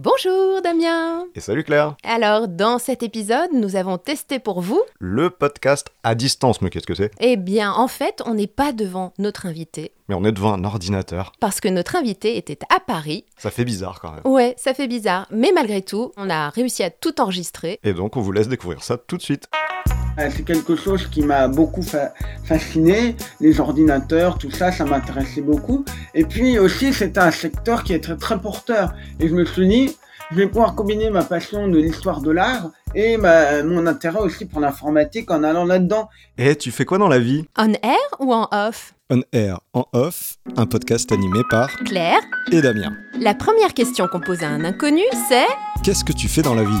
Bonjour Damien Et salut Claire Alors, dans cet épisode, nous avons testé pour vous... Le podcast à distance, mais qu'est-ce que c'est? Eh bien, en fait, on n'est pas devant notre invité. Mais on est devant un ordinateur. Parce que notre invité était à Paris. Ça fait bizarre quand même. Ouais, ça fait bizarre. Mais malgré tout, on a réussi à tout enregistrer. Et donc, on vous laisse découvrir ça tout de suite. Euh, c'est quelque chose qui m'a beaucoup fasciné, les ordinateurs, tout ça, ça m'intéressait beaucoup. Et puis aussi, c'était un secteur qui est très, très porteur. Et je me suis dit, je vais pouvoir combiner ma passion de l'histoire de l'art et mon intérêt aussi pour l'informatique en allant là-dedans. Et tu fais quoi dans la vie? En air ou en off? On air, en off, un podcast animé par Claire et Damien. La première question qu'on pose à un inconnu, c'est Qu'est-ce que tu fais dans la vie?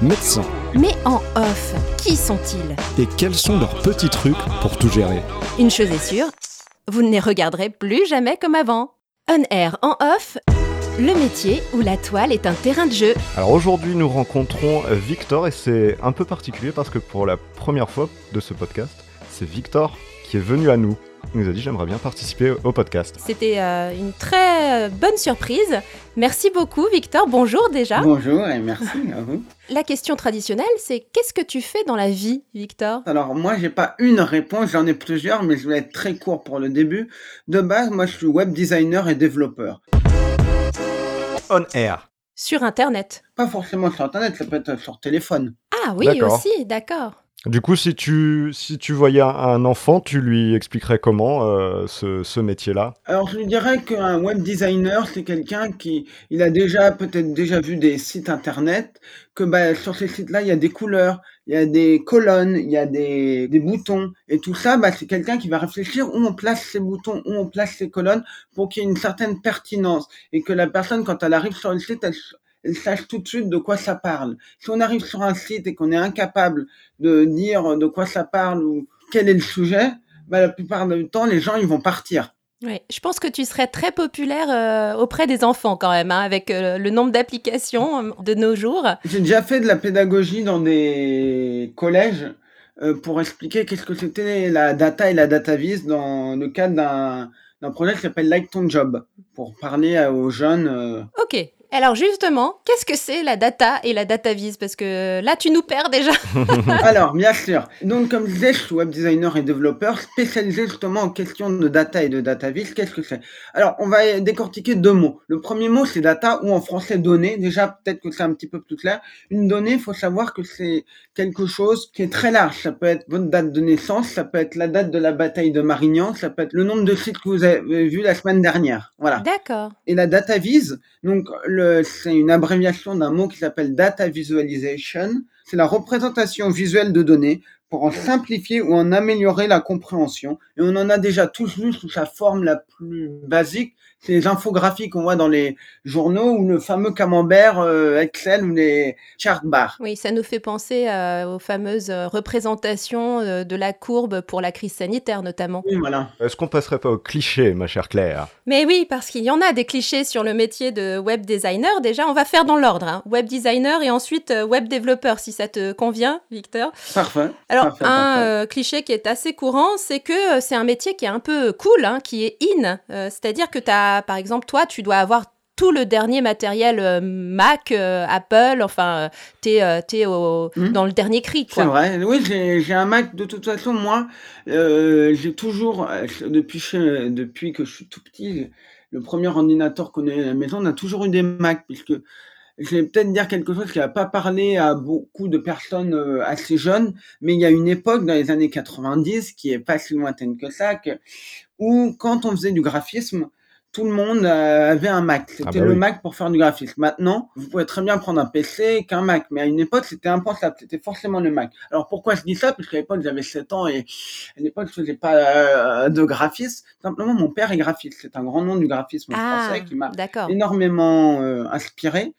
médecins. Mais en off, qui sont-ils? Et quels sont leurs petits trucs pour tout gérer? Une chose est sûre, vous ne les regarderez plus jamais comme avant. On air en off, le métier où la toile est un terrain de jeu. Alors aujourd'hui, nous rencontrons Victor et c'est un peu particulier parce que pour la première fois de ce podcast, c'est Victor qui est venu à nous. Il nous a dit j'aimerais bien participer au podcast. C'était euh, une très bonne surprise. Merci beaucoup Victor. Bonjour déjà. Bonjour et merci à vous. La question traditionnelle, c'est qu'est-ce que tu fais dans la vie, Victor? Alors moi, j'ai pas une réponse, j'en ai plusieurs, mais je vais être très court pour le début. De base, moi, je suis web designer et développeur. On air. Sur Internet. Pas forcément sur Internet, ça peut être sur téléphone. Ah oui aussi, d'accord. Du coup, si tu, si tu voyais un enfant, tu lui expliquerais comment euh, ce, ce métier-là? Alors, je lui dirais qu'un web designer, c'est quelqu'un qui il a déjà peut-être déjà vu des sites internet, que bah, sur ces sites-là, il y a des couleurs, il y a des colonnes, il y a des, des boutons, et tout ça, bah, c'est quelqu'un qui va réfléchir où on place ces boutons, où on place ces colonnes, pour qu'il y ait une certaine pertinence, et que la personne, quand elle arrive sur le site, elle, sache tout de suite de quoi ça parle. Si on arrive sur un site et qu'on est incapable de dire de quoi ça parle ou quel est le sujet, bah, la plupart du temps, les gens ils vont partir. Oui, je pense que tu serais très populaire euh, auprès des enfants quand même, hein, avec euh, le nombre d'applications euh, de nos jours. J'ai déjà fait de la pédagogie dans des collèges pour expliquer qu'est-ce que c'était la data et la data vis dans le cadre d'un projet qui s'appelle Like Ton Job, pour parler aux jeunes. Ok, alors justement, qu'est-ce que c'est la data et la data vise Parce que là, tu nous perds déjà. Alors, bien sûr. Donc, comme je disais, je suis web designer et développeur spécialisé justement en question de data et de data vise. Qu'est-ce que c'est? Alors, on va décortiquer deux mots. Le premier mot, c'est data ou en français données. Déjà, peut-être que c'est un petit peu plus clair. Une donnée, il faut savoir que c'est quelque chose qui est très large. Ça peut être votre date de naissance, ça peut être la date de la bataille de Marignan, ça peut être le nombre de sites que vous avez vus la semaine dernière. Voilà. D'accord. Et la data vise, donc le c'est une abréviation d'un mot qui s'appelle data visualization. C'est la représentation visuelle de données pour en simplifier ou en améliorer la compréhension. Et on en a déjà tous vu sous sa forme la plus basique, ces infographies qu'on voit dans les journaux ou le fameux camembert euh, Excel ou les chart bars. Oui, ça nous fait penser euh, aux fameuses euh, représentations de la courbe pour la crise sanitaire notamment. Oui, voilà. Est-ce qu'on passerait pas au cliché, ma chère Claire? Mais oui, parce qu'il y en a des clichés sur le métier de web designer. Déjà, on va faire dans l'ordre. Hein. Web designer et ensuite web développeur, si ça te convient, Victor. Parfait. Alors, un cliché qui est assez courant, c'est que c'est un métier qui est un peu cool, hein, qui est in. C'est-à-dire que tu as par exemple, toi, tu dois avoir tout le dernier matériel euh, Mac, euh, Apple, enfin, tu es, euh, hmm. dans le dernier cri. C'est vrai, oui, j'ai un Mac. De toute façon, moi, j'ai toujours, depuis, depuis que je suis tout petit, le premier ordinateur qu'on a à la maison, on a toujours eu des Macs, puisque je vais peut-être dire quelque chose qui n'a pas parlé à beaucoup de personnes assez jeunes, mais il y a une époque dans les années 90 qui est pas si lointaine que ça, où quand on faisait du graphisme, tout le monde euh, avait un Mac. C'était ah bah le Mac pour faire du graphisme. Maintenant, vous pouvez très bien prendre un PC qu'un Mac, mais à une époque, c'était impensable. C'était forcément le Mac. Alors pourquoi je dis ça? Parce qu'à l'époque, j'avais 7 ans et à l'époque, je faisais pas euh, de graphisme. Simplement, mon père est graphiste. C'est un grand nom du graphisme ah, français qui m'a énormément euh, inspiré.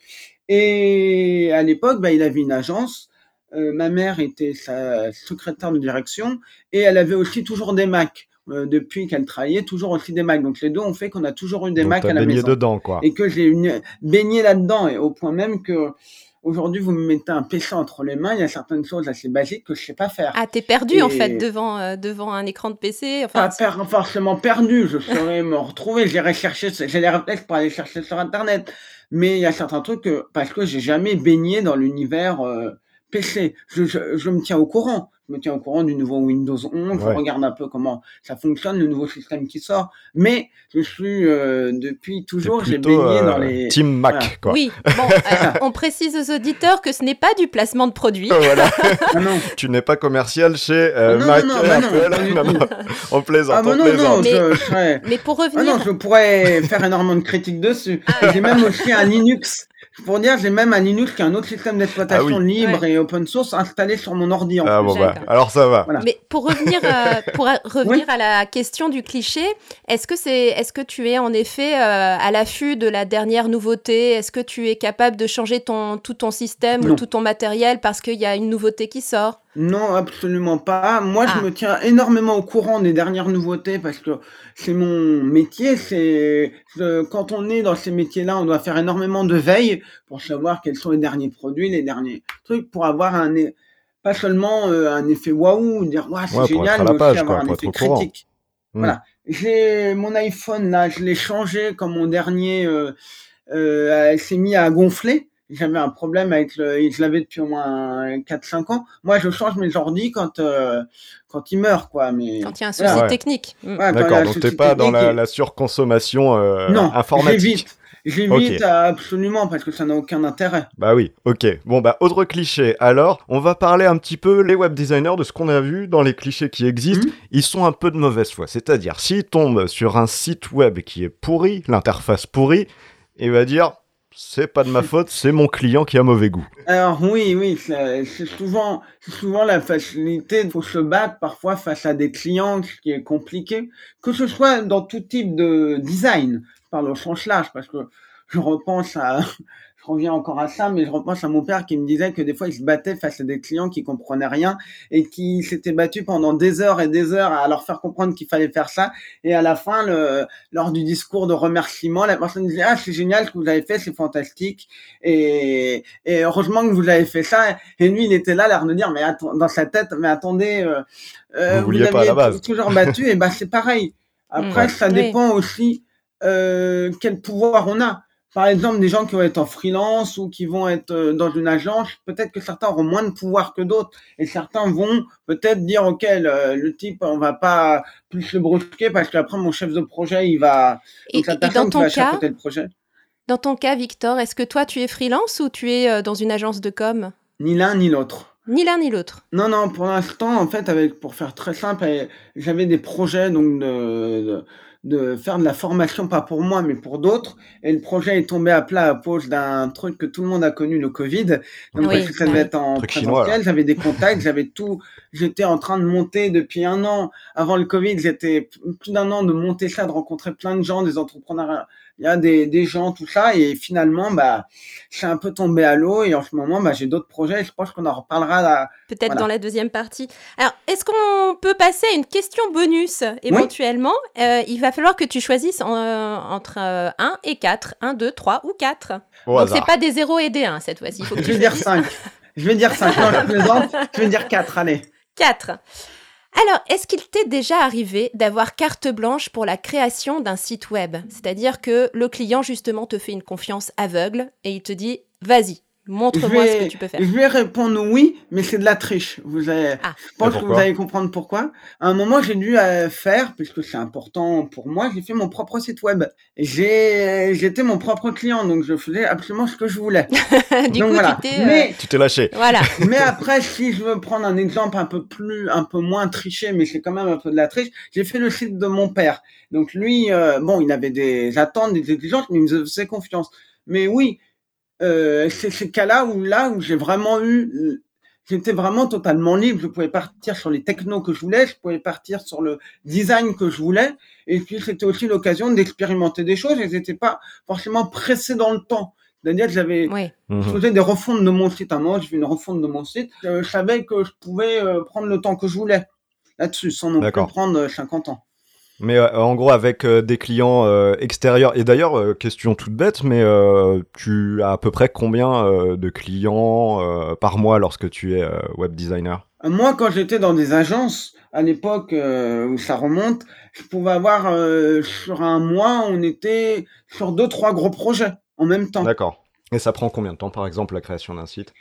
Et à l'époque, bah, il avait une agence. Euh, ma mère était sa secrétaire de direction et elle avait aussi toujours des Macs. Euh, depuis qu'elle travaillait, toujours aussi des Macs. Donc les deux ont fait qu'on a toujours eu des Macs à la maison. dedans, quoi. Et que j'ai baigné là-dedans, et au point même que Aujourd'hui, vous me mettez un PC entre les mains, il y a certaines choses assez basiques que je sais pas faire. Ah, t'es perdu en fait devant, euh, devant un écran de PC enfin, Pas forcément perdu, je saurais me retrouver, j'irai chercher, j'ai les réflexes pour aller chercher sur Internet. Mais il y a certains trucs que, parce que j'ai jamais baigné dans l'univers euh, PC, je, je, me tiens au courant je me tiens au courant du nouveau Windows 11, je regarde un peu comment ça fonctionne, le nouveau système qui sort. Mais je suis euh, depuis toujours, j'ai baigné dans euh, les. Team Mac, quoi. Oui, bon, euh, on précise aux auditeurs que ce n'est pas du placement de produits. voilà. Ah tu n'es pas commercial chez ah Mac non, et Apple. Non, on plaisante, ah, on plaisante. Mais, mais, pour revenir. Ah non, je pourrais faire énormément de critiques dessus. J'ai même aussi un Linux pour dire, j'ai même un Linux qui est un autre système d'exploitation ah libre et open source installé sur mon ordi. En ah bon bah, alors ça va. Mais pour revenir, euh, pour revenir à la question du cliché, est-ce que c'est, est-ce que tu es en effet euh, à l'affût de la dernière nouveauté? Est-ce que tu es capable de changer ton tout ton système ou tout ton matériel parce qu'il y a une nouveauté qui sort? Non, absolument pas. Moi, je ah. me tiens énormément au courant des dernières nouveautés parce que c'est mon métier. C'est quand on est dans ces métiers-là, on doit faire énormément de veille pour savoir quels sont les derniers produits, les derniers trucs, pour avoir un pas seulement euh, un effet waouh, dire waouh c'est génial, mais aussi avoir un effet critique. Hmm. Voilà. J'ai mon iPhone là, je l'ai changé comme mon dernier euh, euh, s'est mis à gonfler j'avais un problème avec le, je l'avais depuis au moins 4-5 ans. Moi, je change mes ordi quand, euh, quand ils meurent, quoi. Mais, quand il y a un souci technique. Mm. D'accord, donc t'es pas dans la, surconsommation euh, non, informatique. J'évite absolument parce que ça n'a aucun intérêt. Bah oui, ok. Bon bah autre cliché. Alors, on va parler un petit peu les web designers de ce qu'on a vu dans les clichés qui existent. Mm. Ils sont un peu de mauvaise foi. C'est-à-dire, s'ils tombent sur un site web qui est pourri, l'interface pourrie, il va dire c'est pas de ma faute, c'est mon client qui a mauvais goût. Alors oui, oui, c'est souvent, souvent la facilité. Il faut se battre parfois face à des clients, ce qui est compliqué, que ce soit dans tout type de design. Je parle au sens large parce que je repense à, je reviens encore à ça, mais je repense à mon père qui me disait que des fois il se battait face à des clients qui comprenaient rien et qui s'étaient battus pendant des heures et des heures à leur faire comprendre qu'il fallait faire ça. Et à la fin, le, lors du discours de remerciement, la personne disait ah c'est génial ce que vous avez fait, c'est fantastique et, et heureusement que vous avez fait ça. Et lui il était là, l'air de dire mais dans sa tête mais attendez, euh, euh vous, vous pas à la base. toujours battu et bah c'est pareil. Après ça dépend aussi euh, quel pouvoir on a par exemple, des gens qui vont être en freelance ou qui vont être euh, dans une agence, peut-être que certains auront moins de pouvoir que d'autres. Et certains vont peut-être dire, OK, le, type, on va pas plus le brusquer parce qu'après, mon chef de projet, il va... Et, dans ton cas, le projet. Dans ton cas, Victor, est-ce que toi, tu es freelance ou tu es euh, dans une agence de com? Ni l'un ni l'autre. Ni l'un ni l'autre. Non, non, pour l'instant, en fait, avec, pour faire très simple, j'avais des projets donc de de faire de la formation, pas pour moi, mais pour d'autres. Et le projet est tombé à plat à cause d'un truc que tout le monde a connu, le Covid. Donc, parce que ça devait être en présentiel, j'avais des contacts, j'avais tout. J'étais en train de monter depuis un an. Avant le Covid, j'étais plus d'un an de monter ça, de rencontrer plein de gens, des entrepreneurs il y a des, des gens, tout ça, et finalement, bah, c'est un peu tombé à l'eau, et en ce moment, bah, j'ai d'autres projets, je pense qu'on en reparlera là. Peut-être dans la deuxième partie. Alors, est-ce qu'on peut passer à une question bonus, éventuellement? Euh, Il va falloir que tu choisisses euh, entre 1 euh, et 4, 1, 2, 3 ou 4. Donc, c'est pas des 0 et des 1 cette fois-ci. Je vais dire 5. Je vais dire 5. Non, je plaisante. Je vais dire 4, allez. 4. Alors, est-ce qu'il t'est déjà arrivé d'avoir carte blanche pour la création d'un site web? C'est-à-dire que le client, justement, te fait une confiance aveugle et il te dit, vas-y, Montre-moi ce que tu peux faire. Je vais répondre oui, mais c'est de la triche. Vous avez, ah. Je pense que vous allez comprendre pourquoi. À un moment, j'ai dû euh, faire, puisque c'est important pour moi, j'ai fait mon propre site web. J'ai, j'étais mon propre client, donc je faisais absolument ce que je voulais. du donc, coup, voilà. tu t'es, mais, tu t'es lâché. Voilà. mais après, si je veux prendre un exemple un peu plus, un peu moins triché, mais c'est quand même un peu de la triche, j'ai fait le site de mon père. Donc lui, euh, bon, il avait des attentes, des exigences, mais il me faisait confiance. Mais oui, euh, c'est ces cas-là où là où j'ai vraiment eu j'étais vraiment totalement libre. Je pouvais partir sur les technos que je voulais, je pouvais partir sur le design que je voulais. Et puis, c'était aussi l'occasion d'expérimenter des choses et n'étais pas forcément pressé dans le temps, C'est-à-dire que j'avais, je Mhm. faisais des refontes de mon site. À un moment, j'ai fait une refonte de mon site. Euh, Je savais que je pouvais euh, prendre le temps que je voulais là-dessus, sans non plus prendre euh, 50 ans. Mais euh, en gros, avec euh, des clients euh, extérieurs, et d'ailleurs, question toute bête, mais tu as à peu près combien de clients par mois lorsque tu es web designer? Moi, quand j'étais dans des agences, à l'époque où ça remonte, je pouvais avoir sur un mois, on était sur deux, trois gros projets en même temps. D'accord. Et ça prend combien de temps, par exemple, la création d'un site?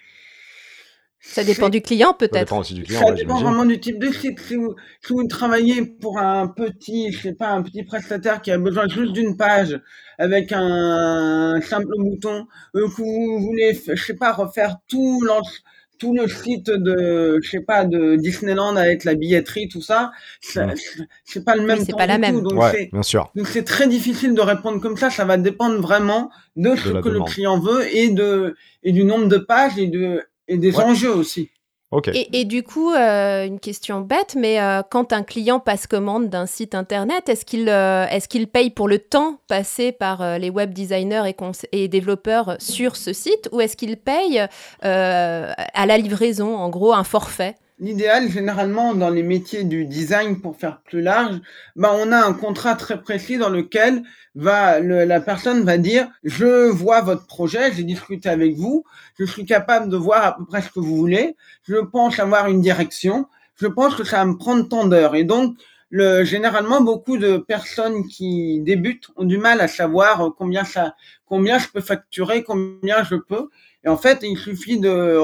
Ça dépend du client, Ça peut-être. dépend aussi du client, Ça ouais, dépend vraiment du type de site. Si vous, si vous travaillez pour un petit, je sais pas, un petit prestataire qui a besoin juste d'une page avec un simple bouton, euh, que vous voulez, je sais pas, refaire tout tout le site de, je sais pas, de Disneyland avec la billetterie, tout ça, ça- Mm. c'est pas le même c'est pas la même. tout. Donc Ouais, c'est, bien sûr. donc c'est très difficile de répondre comme ça. Ça va dépendre vraiment de ce que le client veut et de et du nombre de pages et de et des Ouais. enjeux aussi. Et, et du coup, euh, une question bête, mais euh, quand un client passe commande d'un site internet, est-ce qu'il euh, est-ce qu'il paye pour le temps passé par euh, les web designers et, et développeurs sur ce site, ou est-ce qu'il paye euh, à la livraison, en gros, un forfait? L'idéal, généralement, dans les métiers du design, pour faire plus large, ben, on a un contrat très précis dans lequel va le- la personne va dire je vois votre projet, j'ai discuté avec vous, je suis capable de voir à peu près ce que vous voulez, je pense avoir une direction, je pense que ça va me prendre tant d'heures. Et donc, le, généralement, beaucoup de personnes qui débutent ont du mal à savoir euh, combien ça, combien je peux facturer, combien je peux. Et en fait, il suffit de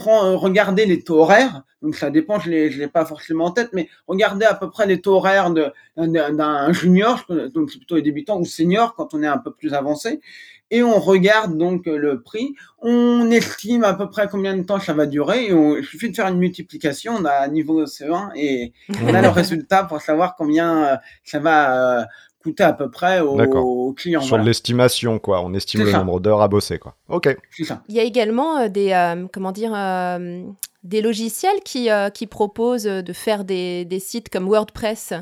euh, prendre, regarder les taux horaires. Donc ça dépend, je je l'ai pas forcément en tête, mais regardez à peu près les taux horaires d'un, junior, donc c'est plutôt les débutants, ou senior quand on est un peu plus avancé. Et on regarde donc euh, le prix, on estime à peu près combien de temps ça va durer, et on, il suffit de faire une multiplication, on a un niveau CE1 et on a le résultat pour savoir combien euh, ça va coûter à peu près au, au client. Sur Voilà, l'estimation, quoi. On estime le ça. nombre d'heures à bosser, quoi. Ok. c'est ça. Il y a également euh, des, euh, comment dire, euh, des logiciels qui, euh, qui proposent de faire des, des sites comme WordPress.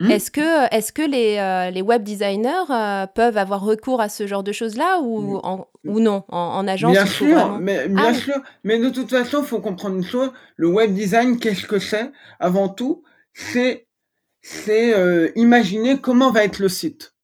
Hmm. Est-ce que, est que les, euh, les web designers euh, peuvent avoir recours à ce genre de choses-là ou, en- ou non En, en agence, Bien sûr, vraiment- mais bien Ah sûr, mais de toute façon, il faut comprendre une chose. Le web design, qu'est-ce que c'est? Avant tout, c'est c'est euh, imaginer comment va être le site.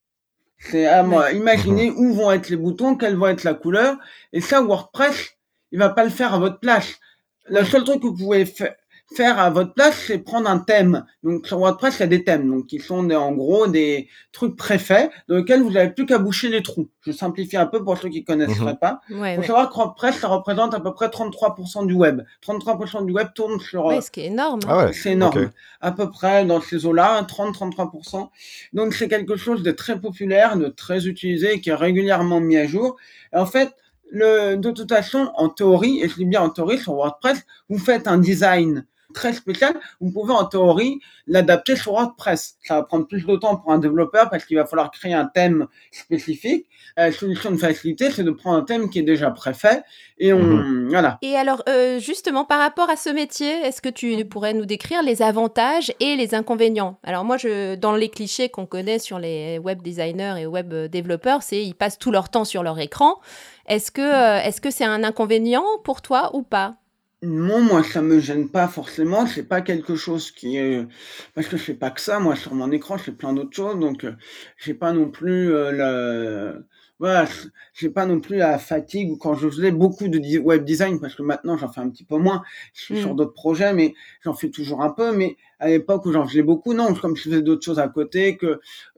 C'est à moi, imaginer où vont être les boutons, quelle va être la couleur. Et ça, WordPress, il va pas le faire à votre place. Le seul truc que vous pouvez fa- faire à votre place, c'est prendre un thème. Donc sur WordPress, il y a des thèmes, donc qui sont des- en gros des trucs préfaits dans lesquels vous n'avez plus qu'à boucher les trous. Je simplifie un peu pour ceux qui connaisseraient Mhm. pas. Ouais, Il faut ouais. savoir que WordPress, ça représente à peu près 33% du web. 33% du web tourne sur... Ouais, euh, ce qui est énorme. Ah ouais. c'est énorme. À peu près dans ces eaux-là, 30-33%. Donc c'est quelque chose de très populaire, de très utilisé, qui est régulièrement mis à jour. Et en fait, le, de toute façon, en théorie, et je dis bien en théorie sur WordPress, vous faites un design très spécial, vous pouvez en théorie l'adapter sur WordPress. Ça va prendre plus de temps pour un développeur parce qu'il va falloir créer un thème spécifique. La solution de facilité, c'est de prendre un thème qui est déjà préfet et on, voilà. Et alors, euh, justement, par rapport à ce métier, est-ce que tu pourrais nous décrire les avantages et les inconvénients? Alors moi, je, dans les clichés qu'on connaît sur les web designers et web développeurs, c'est ils passent tout leur temps sur leur écran. Est-ce que euh, est-ce que c'est un inconvénient pour toi ou pas? Non, moi, ça me gêne pas forcément. C'est pas quelque chose qui est parce que je fais pas que ça. Moi, sur mon écran, je fais plein d'autres choses, donc euh, j'ai pas non plus euh, le voilà, j'ai pas non plus la fatigue ou quand je faisais beaucoup de web design parce que maintenant j'en fais un petit peu moins. Je suis sur d'autres projets, mais j'en fais toujours un peu. Mais à l'époque où j'en faisais beaucoup, non, comme je faisais d'autres choses à côté, que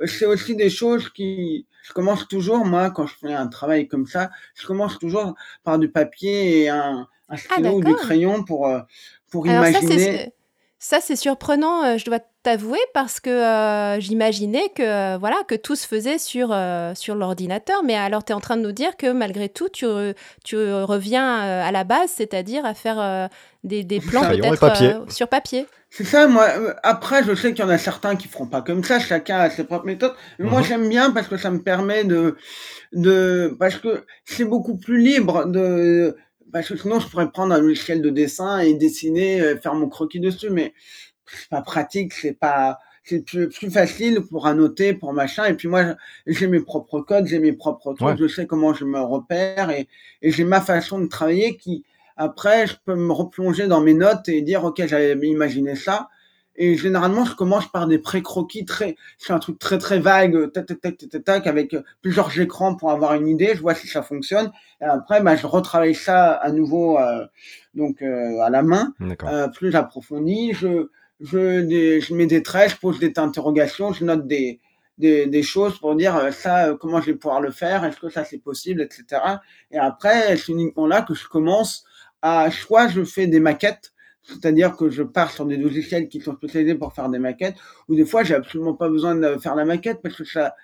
euh, c'est aussi des choses qui je commence toujours moi quand je fais un travail comme ça, je commence toujours par du papier et un un stylo ou du Ah, crayon pour, euh, pour Alors imaginer. Ça, c'est surprenant, euh, je dois t'avouer, parce que euh, j'imaginais que euh, voilà que tout se faisait sur euh, sur l'ordinateur. Mais alors, tu es en train de nous dire que malgré tout, tu, re- tu reviens euh, à la base, c'est-à-dire à faire euh, des, des plans peut-être papier. euh, sur papier. C'est ça, moi. Après, je sais qu'il y en a certains qui feront pas comme ça, chacun a ses propres méthodes. Mais moi, Mhm. j'aime bien parce que ça me permet de, de, parce que c'est beaucoup plus libre de, parce que sinon, je pourrais prendre un logiciel de dessin et dessiner, euh, faire mon croquis dessus, mais c'est pas pratique, c'est pas, c'est plus, plus facile pour annoter, pour machin. Et puis moi, j'ai mes propres codes, j'ai mes propres trucs, je sais comment je me repère et, et j'ai ma façon de travailler qui, après, je peux me replonger dans mes notes et dire, OK, j'avais imaginé ça. Et généralement, je commence par des pré-croquis très, c'est un truc très très vague, tac, tac, tac, tac, tac, avec plusieurs écrans pour avoir une idée. Je vois si ça fonctionne. Et après, bah, je retravaille ça à nouveau, euh, donc euh, à la main, euh, plus approfondi. Je, je, je mets des traits, je pose des interrogations, je note des, des, des choses pour dire euh, ça, euh, comment je vais pouvoir le faire, est-ce que ça c'est possible, etc. Et après, c'est uniquement là que je commence à, soit je fais des maquettes, c'est-à-dire que je pars sur des logiciels qui sont spécialisés pour faire des maquettes, ou des fois j'ai absolument pas besoin de faire la maquette parce que ça,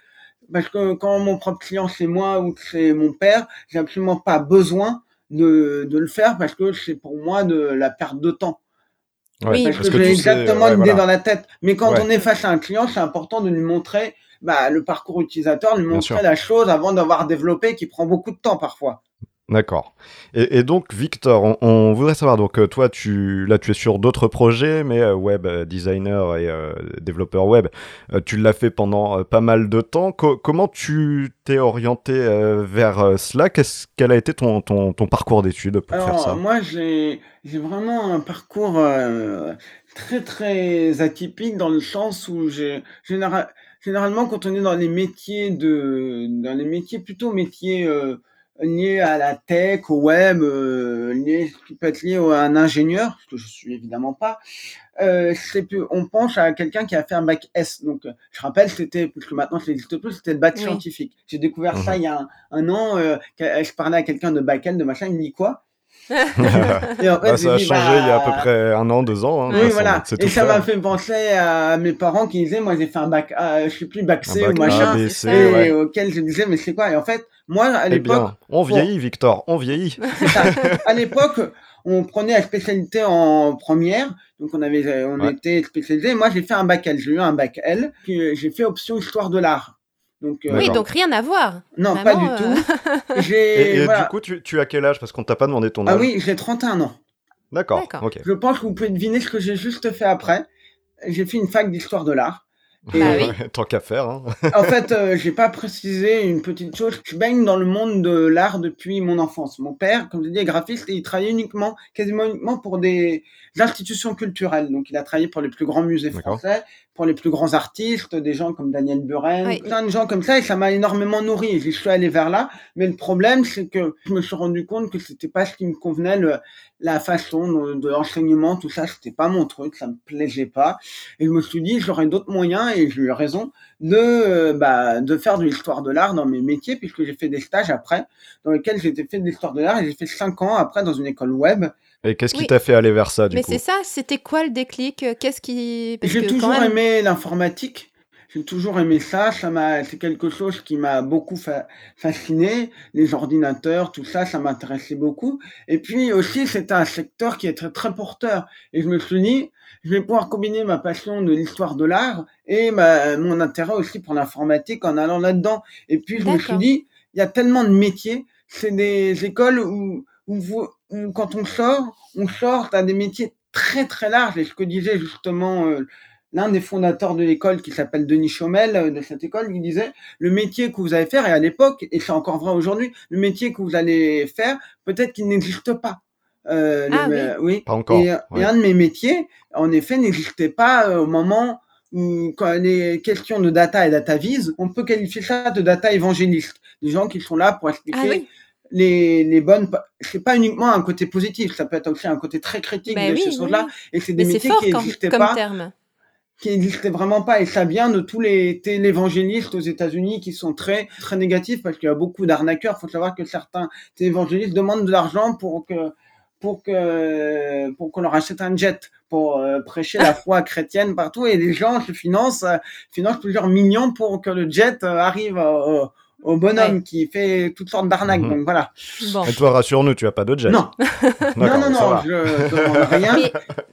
parce que quand mon propre client c'est moi ou que c'est mon père, j'ai absolument pas besoin de, de le faire parce que c'est pour moi de la perte de temps. oui, parce, que, j'ai exactement l'idée dans la tête. Mais quand on est face à un client, c'est important de lui montrer bah, le parcours utilisateur, lui montrer la chose avant d'avoir développé, qui prend beaucoup de temps parfois. D'accord. Et, donc, Victor, on, voudrait savoir, donc euh, toi, tu, là, tu es sur d'autres projets, mais euh, web euh, designer et développeur web, tu l'as fait pendant pas mal de temps. comment tu t'es orienté vers cela? Qu'est-ce, Quel a été ton, ton, ton parcours d'études pour faire ça? Moi, j'ai, vraiment un parcours très, très atypique dans le sens où j'ai, généralement, quand on est dans les métiers de, dans les métiers plutôt métiers lié à la tech, au web, euh, lié, qui peut être lié à un ingénieur, ce que je suis évidemment pas. Euh, c'est on pense à quelqu'un qui a fait un bac S. Donc, euh, je rappelle, c'était, parce que maintenant ça n'existe plus, c'était le bac scientifique. J'ai découvert ça mhm. il y a un, an. Euh, je parlais à quelqu'un de bac L, de machin, il me dit quoi? Et en fait, bah, ça a changé il y a à peu bah, près un an, deux ans. Hein, oui, voilà. Et ça m'a fait penser à mes parents qui disaient, moi j'ai fait un bac, A, je sais plus, bac C ou machin, et auquel je disais, mais c'est quoi? Et en fait, moi à eh l'époque, on vieillit, Victor, on vieillit. à l'époque, on prenait la spécialité en première, donc on avait, on était spécialisé. Moi j'ai fait un bac L, j'ai eu un bac L, puis j'ai fait option histoire de l'art. Donc, euh, oui, donc rien à voir. Non, pas du tout. Euh. et, du coup, tu, tu as quel âge? Parce qu'on t'a pas demandé ton ah âge. Ah oui, j'ai 31 ans. D'accord. Je pense que vous pouvez deviner ce que j'ai juste fait après. J'ai fait une fac d'histoire de l'art. Bah Tant qu'à faire. Hein. en fait, euh, j'ai pas précisé une petite chose. Je baigne dans le monde de l'art depuis mon enfance. Mon père, comme je dis, est graphiste et il travaillait uniquement, quasiment uniquement pour des institutions culturelles. Donc, il a travaillé pour les plus grands musées français, pour les plus grands artistes, des gens comme Daniel Buren, plein de gens comme ça, et ça m'a énormément nourri. Je suis allé vers là, mais le problème, c'est que je me suis rendu compte que c'était pas ce qui me convenait, la façon de, l'enseignement, tout ça, c'était pas mon truc, ça me plaisait pas. Et je me suis dit, j'aurais d'autres moyens, et j'ai eu raison, de, bah, de faire de l'histoire de l'art dans mes métiers, puisque j'ai fait des stages après, dans lesquels j'ai fait de l'histoire de l'art, et j'ai fait cinq ans après dans une école web, et qu'est-ce qui t'a fait aller vers ça, du Mais c'est ça, c'était quoi le déclic? Qu'est-ce qui... J'ai toujours aimé l'informatique. J'ai toujours aimé ça. Ça m'a, c'est quelque chose qui m'a beaucoup fasciné. Les ordinateurs, tout ça, ça m'intéressait beaucoup. Et puis aussi, c'est un secteur qui est très, très porteur. Et je me suis dit, je vais pouvoir combiner ma passion de l'histoire de l'art et ma, mon intérêt aussi pour l'informatique en allant là-dedans. Et puis, je me suis dit, il y a tellement de métiers. C'est des écoles où, où vous, quand on sort, on sort à des métiers très très larges. Et ce que disait justement euh, l'un des fondateurs de l'école qui s'appelle Denis Chaumel euh, de cette école, il disait le métier que vous allez faire, et à l'époque, et c'est encore vrai aujourd'hui, le métier que vous allez faire, peut-être qu'il n'existe pas. Euh, ah, oui. Pas encore. Et, un de mes métiers, en effet, n'existait pas au moment où, quand les questions de data et data vise, on peut qualifier ça de data évangéliste. Des gens qui sont là pour expliquer ah, oui les, les bonnes. C'est pas uniquement un côté positif, ça peut être aussi un côté très critique bah de ces choses-là. Et c'est des métiers qui n'existaient pas. Terme. Qui n'existaient vraiment pas. Et ça vient de tous les télévangélistes aux États-Unis qui sont très, très négatifs parce qu'il y a beaucoup d'arnaqueurs. Il faut savoir que certains télévangélistes demandent de l'argent pour que, pour que, pour qu'on leur achète un jet pour euh, prêcher la foi chrétienne partout et les gens se financent, euh, financent plusieurs millions pour que le jet euh, arrive au bonhomme qui fait toutes sortes d'arnaques. Mhm. Donc voilà. Bon. Et toi, rassure-nous, tu as pas de jet. Non. non, non, non, je demande rien.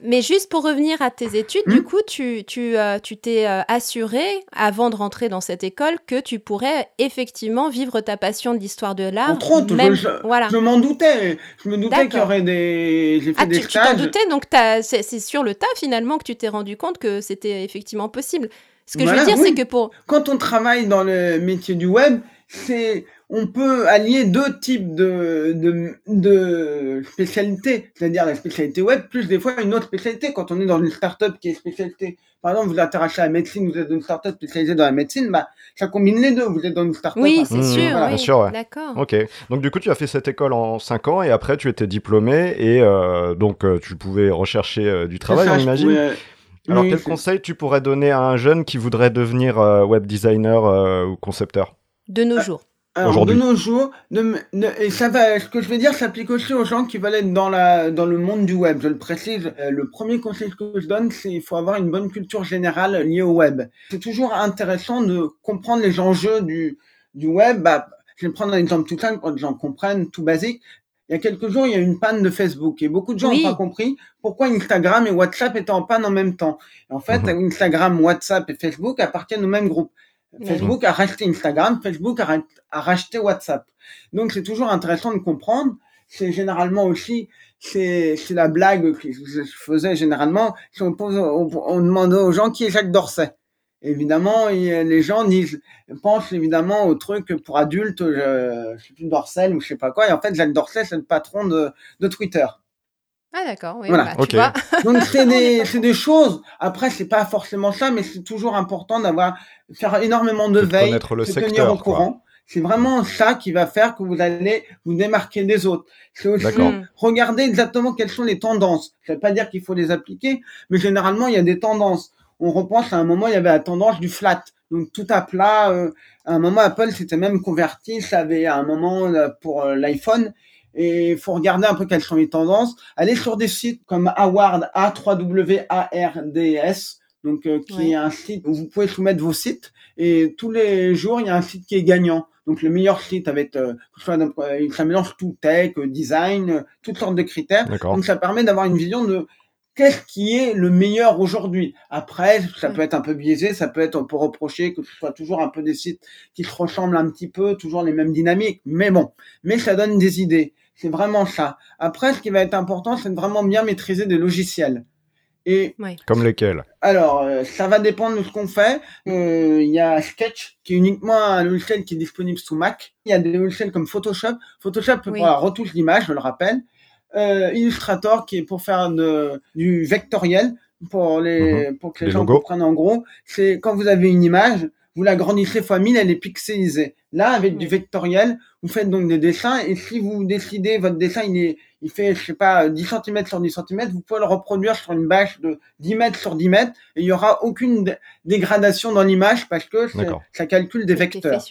Mais, juste pour revenir à tes études, du hmm coup, tu tu euh, tu t'es euh, assuré avant de rentrer dans cette école que tu pourrais effectivement vivre ta passion d'histoire de l'art. Entre autres, même... je, voilà. je m'en doutais. Je me doutais qu'il y aurait des. J'ai fait ah, des tu, stages. Tu t'en doutais, donc c'est sur le tas finalement que tu t'es rendu compte que c'était effectivement possible. Ce que je veux dire, c'est que pour. Quand on travaille dans le métier du web, c'est on peut allier deux types de, de, de spécialités, c'est-à-dire la spécialité web, plus des fois une autre spécialité. Quand on est dans une start-up qui est spécialité, par exemple, vous êtes arraché à la médecine, vous êtes dans une start-up spécialisée dans la médecine, bah, ça combine les deux. Vous êtes dans une start-up. Oui, c'est sûr, voilà. bien sûr, D'accord. Ok. Donc, du coup, tu as fait cette école en 5 ans et après, tu étais diplômé et euh, donc, euh, tu pouvais rechercher euh, du travail, on imagine. Alors, quel conseil tu pourrais donner à un jeune qui voudrait devenir web designer ou concepteur? De nos jours. Alors, de nos jours, et ça va, ce que je vais dire s'applique aussi aux gens qui veulent être dans, la, dans le monde du web. Je le précise, euh, le premier conseil que je donne, c'est qu'il faut avoir une bonne culture générale liée au web. C'est toujours intéressant de comprendre les enjeux du, du web. Bah, je vais prendre un exemple tout simple pour que les gens comprennent, tout basique. Il y a quelques jours, il y a eu une panne de Facebook et beaucoup de gens n'ont pas compris pourquoi Instagram et WhatsApp étaient en panne en même temps. en fait, mhm. Instagram, WhatsApp et Facebook appartiennent au même groupe. Facebook a racheté Instagram, Facebook a, racheté WhatsApp. Donc c'est toujours intéressant de comprendre. C'est généralement aussi, c'est la blague que je faisais généralement. Si on, pose, on, demande aux gens qui est Jacques Dorset. Évidemment, les gens disent, pensent évidemment au truc pour adultes, je, je sais plus Dorcel ou je sais pas quoi. Et en fait, Jacques Dorset, c'est le patron de, de Twitter. Ah d'accord, oui. Voilà. Bah, Donc c'est des, c'est des choses. Après, c'est pas forcément ça, mais c'est toujours important d'avoir faire énormément de, veille, de le tenir au courant. C'est vraiment ça qui va faire que vous allez vous démarquer des autres. C'est aussi regarder exactement quelles sont les tendances. Ça veut pas dire qu'il faut les appliquer, mais généralement il y a des tendances. On repense à un moment, il y avait la tendance du flat, donc tout à plat. Euh, à un moment, Apple s'était même converti. Ça avait à un moment euh, pour euh, l'iPhone, et il faut regarder un peu quelles sont les tendances. Aller sur des sites comme Award, A3W-A-R-D-S, donc euh, qui est un site où vous pouvez soumettre vos sites et tous les jours il y a un site qui est gagnant. Donc le meilleur site avec euh, soit euh, ça mélange tout tech, design, toutes sortes de critères. Donc ça permet d'avoir une vision de qu'est-ce qui est le meilleur aujourd'hui. Après, ça peut être un peu biaisé, ça peut être, on peut reprocher que ce soit toujours un peu des sites qui se ressemblent un petit peu, toujours les mêmes dynamiques, mais bon, mais ça donne des idées. C'est vraiment ça. Après, ce qui va être important, c'est de vraiment bien maîtriser des logiciels. Et Comme lesquels? Alors, euh, ça va dépendre de ce qu'on fait. Euh, il y a Sketch, qui est uniquement un logiciel qui est disponible sous Mac. Il y a des logiciels comme Photoshop. Photoshop pour la retouche d'image, je le rappelle. Euh, Illustrator, qui est pour faire de, du vectoriel, pour, les, mhm. pour que les, gens comprennent en gros. C'est quand vous avez une image, vous la grandissez fois 1000, elle est pixelisée. Là, avec du vectoriel, vous faites donc des dessins et si vous décidez, votre dessin, il est, il fait, je sais pas, 10 cm sur 10 cm, vous pouvez le reproduire sur une bâche de 10 mètres sur 10 mètres et il y aura aucune dégradation dans l'image parce que ça calcule des vecteurs.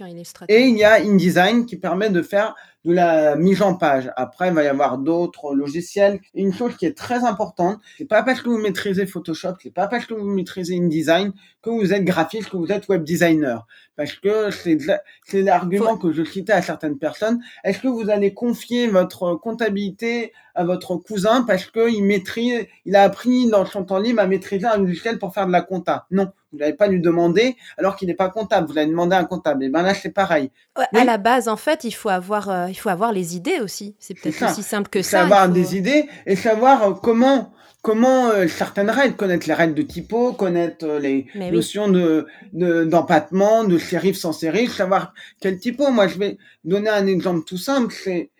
Et il y a InDesign qui permet de faire de la mise en page. Après, il va y avoir d'autres logiciels. une chose qui est très importante, c'est pas parce que vous maîtrisez Photoshop, c'est pas parce que vous maîtrisez InDesign que vous êtes graphiste, que vous êtes web designer. Parce que c'est l'argument que je citais à certaines personnes. Est-ce que vous allez confier votre comptabilité à votre cousin parce qu'il maîtrise, il a appris dans son temps libre à maîtriser un logiciel pour faire de la compta? Non, vous n'allez pas lui demander alors qu'il n'est pas comptable. Vous allez demander à un comptable. Et ben là, c'est pareil. À la base, en fait, il faut avoir, euh, il faut avoir les idées aussi. C'est peut-être aussi simple que ça. Savoir des idées et savoir euh, comment comment euh, certaines règles, connaître les règles de typo, connaître les notions de d'empattement, de, de sans sérif, savoir quel typo. Moi, je vais donner un exemple tout simple. C'est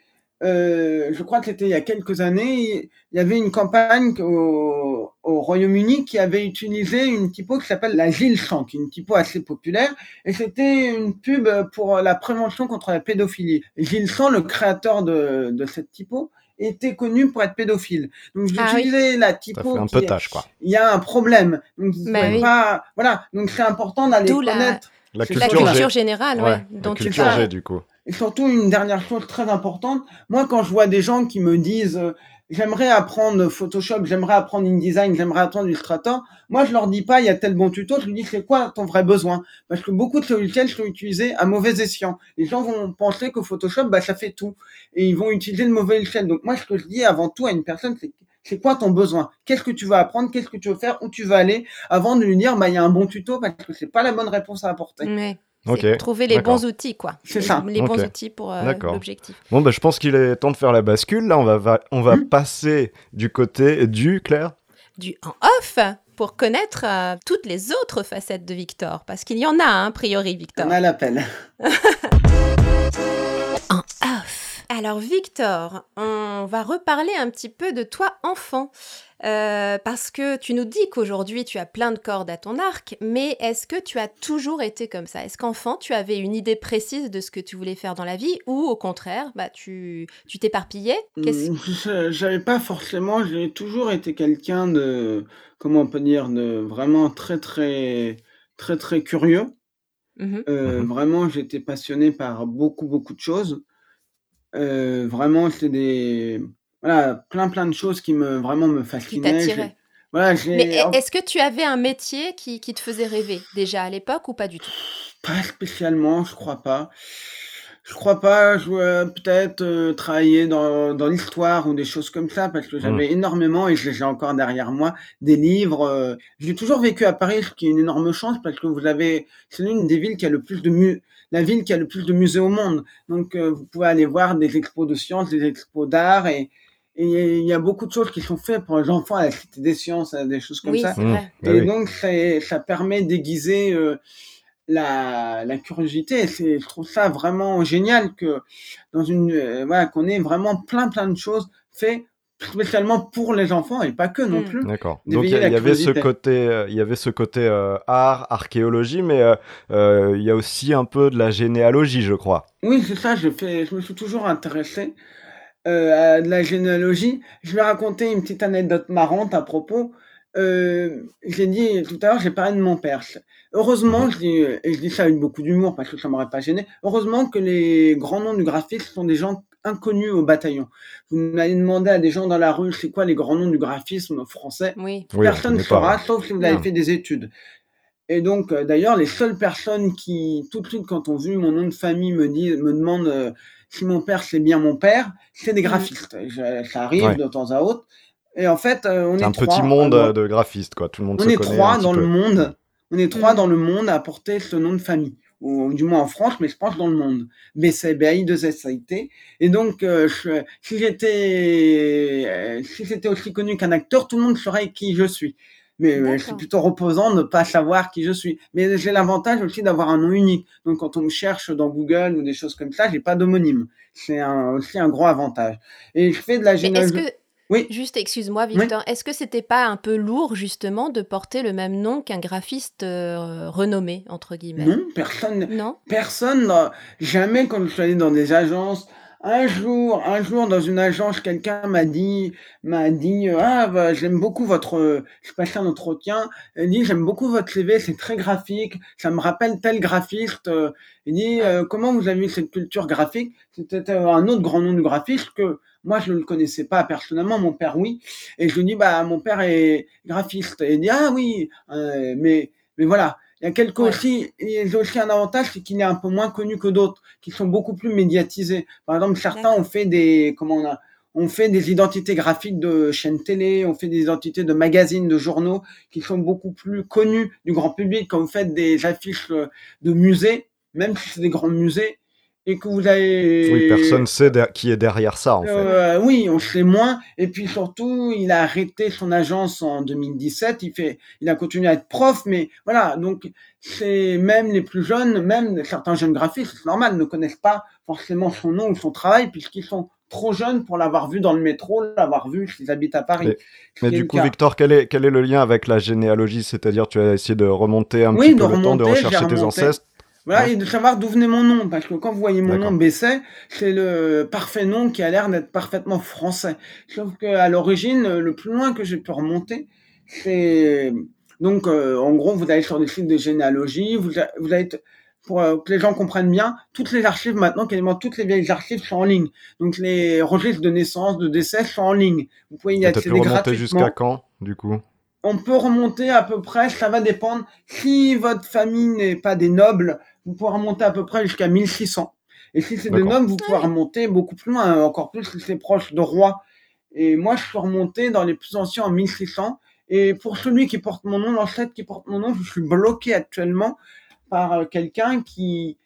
euh, je crois que c'était il y a quelques années, il y avait une campagne au, au Royaume-Uni qui avait utilisé une typo qui s'appelle la Gilles qui est une typo assez populaire, et c'était une pub pour la prévention contre la pédophilie. Gilles le créateur de, de cette typo, était connu pour être pédophile. Donc j'ai ah utilisé la typo. un peu tâche, quoi. Il y a un problème. Donc bah pas. Voilà. Donc c'est important d'aller connaître. La... culture, générale, ouais, dont la culture G, du coup. Et surtout une dernière chose très importante, moi quand je vois des gens qui me disent euh, j'aimerais apprendre Photoshop, j'aimerais apprendre InDesign, j'aimerais apprendre Illustrator, moi je leur dis pas il y a tel bon tuto, je leur dis c'est quoi ton vrai besoin? Parce que beaucoup de logiciels sont utilisés à mauvais escient. Les gens vont penser que Photoshop bah ça fait tout. Et ils vont utiliser le mauvais logiciel. Donc moi ce que je dis avant tout à une personne c'est c'est quoi ton besoin? Qu'est-ce que tu veux apprendre? Qu'est-ce que tu veux faire? Où tu veux aller? Avant de lui dire, bah, il y a un bon tuto parce que c'est pas la bonne réponse à apporter. Mais Trouver les bons outils, quoi. C'est ça. Les bons outils pour euh, l'objectif. Bon, bah, je pense qu'il est temps de faire la bascule. Là, on va, on va hmm. passer du côté du, Claire? Du en off pour connaître euh, toutes les autres facettes de Victor. Parce qu'il y en a, hein, a priori, Victor. On a en off. Alors Victor, on va reparler un petit peu de toi enfant. Euh, parce que tu nous dis qu'aujourd'hui tu as plein de cordes à ton arc, mais est-ce que tu as toujours été comme ça? Est-ce qu'enfant tu avais une idée précise de ce que tu voulais faire dans la vie ou au contraire, bah, tu t'éparpillais? Mmh, J'avais pas forcément, j'ai toujours été quelqu'un de, comment on peut dire, de vraiment très très très très curieux. Mmh euh, mmh vraiment, j'étais passionné par beaucoup beaucoup de choses. Euh, vraiment, c'est des voilà, plein plein de choses qui me vraiment me fascinaient. Voilà, Mais est-ce que tu avais un métier qui, qui te faisait rêver déjà à l'époque ou pas du tout? Pas spécialement, je crois pas. Je crois pas, je peut-être euh, travailler dans, dans l'histoire ou des choses comme ça, parce que j'avais mmh. énormément, et j'ai encore derrière moi, des livres. Euh, j'ai toujours vécu à Paris, ce qui est une énorme chance, parce que vous avez, c'est l'une des villes qui a le plus de mu la ville qui a le plus de musées au monde. Donc euh, vous pouvez aller voir des expos de sciences, des expos d'art, et, il y a beaucoup de choses qui sont faites pour les enfants à la Cité des Sciences, des choses comme ça. Mmh. Et donc ça, permet d'aiguiser la, la curiosité. Je trouve ça vraiment génial que dans une, euh, voilà, qu'on ait vraiment plein plein de choses faites spécialement pour les enfants et pas que non mm. plus. D'accord. Donc il y, avait ce côté, euh, il y avait ce côté euh, art, archéologie, mais il y a aussi un peu de la généalogie, je crois. Oui, c'est ça. Je fais, je me suis toujours intéressé à de la généalogie. Je vais raconter une petite anecdote marrante à propos. j'ai dit tout à l'heure, j'ai parlé de mon père. Heureusement, je dis, et je dis ça avec beaucoup d'humour parce que ça m'aurait pas gêné, heureusement que les grands noms du graphisme sont des gens inconnus au bataillon. Vous m'allez demander à des gens dans la rue, c'est quoi les grands noms du graphisme français oui. Personne ne saura, sauf si vous avez fait des études. Et donc, euh, d'ailleurs, les seules personnes qui, tout de suite, quand on vu mon nom de famille, me, disent, me demandent euh, si mon père c'est bien mon père, c'est des graphistes. ça arrive de temps à autre. Et en fait, euh, on est, un petit monde de graphistes, quoi. Tout le monde on est trois dans le monde on est trois mm. dans le monde à porter ce nom de famille, ou du moins en France, mais je pense dans le monde. BC, BAI, 2 SAIT. Et donc, euh, si j'étais, euh, si j'étais aussi connu qu'un acteur, tout le monde saurait qui je suis. Mais euh, c'est plutôt reposant de ne pas savoir qui je suis. Mais j'ai l'avantage aussi d'avoir un nom unique. Donc, quand on me cherche dans Google ou des choses comme ça, j'ai pas d'homonyme. C'est aussi un gros avantage. Et je fais de la généalogie. Oui. Juste, excuse-moi, Victor, est-ce que c'était pas un peu lourd, justement, de porter le même nom qu'un graphiste euh, renommé, entre guillemets? Non, personne. Non? Personne, jamais quand je suis allé dans des agences. Un jour, un jour, dans une agence, quelqu'un m'a dit, m'a dit, ah, bah, j'aime beaucoup votre, je passais un entretien, il dit, j'aime beaucoup votre CV, c'est très graphique, ça me rappelle tel graphiste. Il dit, euh, comment vous avez eu cette culture graphique? C'était un autre grand nom de graphiste que, moi, je ne le connaissais pas personnellement, mon père, oui. Et je lui dis, bah, mon père est graphiste. Et il dit, ah oui, euh, mais, mais voilà. Il y a quelques aussi, il y a aussi un avantage, c'est qu'il est un peu moins connu que d'autres, qui sont beaucoup plus médiatisés. Par exemple, certains ont fait des, comment on a, on fait des identités graphiques de chaînes télé, on fait des identités de magazines, de journaux, qui sont beaucoup plus connus du grand public. Quand vous faites des affiches de musées, même si c'est des grands musées, et que vous avez... Oui, personne sait qui est derrière ça, en fait. Euh, oui, on sait moins. Et puis surtout, il a arrêté son agence en 2017. Il fait, il a continué à être prof, mais voilà. Donc, c'est même les plus jeunes, même certains jeunes graphistes, c'est normal, ne connaissent pas forcément son nom ou son travail puisqu'ils sont trop jeunes pour l'avoir vu dans le métro, l'avoir vu s'ils habitent à Paris. Mais, du coup, Victor, quel est, quel est le lien avec la généalogie? C'est-à-dire, tu as essayé de remonter un petit peu le temps, de rechercher tes ancêtres? Voilà, et de savoir d'où venait mon nom, parce que quand vous voyez mon nom Besset, c'est le parfait nom qui a l'air d'être parfaitement français. Sauf qu'à l'origine, le plus loin que j'ai pu remonter, c'est donc euh, en gros, vous allez sur des sites de généalogie, vous, vous allez pour euh, que les gens comprennent bien, toutes les archives maintenant, quasiment toutes les vieilles archives sont en ligne. Donc les registres de naissance, de décès sont en ligne. Vous pouvez y accéder gratuitement. jusqu'à quand, du coup? On peut remonter à peu près, ça va dépendre. Si votre famille n'est pas des nobles, vous pouvez remonter à peu près jusqu'à 1600. Et si c'est des nobles, vous pouvez remonter beaucoup plus loin, encore plus si c'est proche de rois. Et moi, je suis remonté dans les plus anciens en 1600. Et pour celui qui porte mon nom, l'ancêtre qui porte mon nom, je suis bloqué actuellement par euh, quelqu'un qui,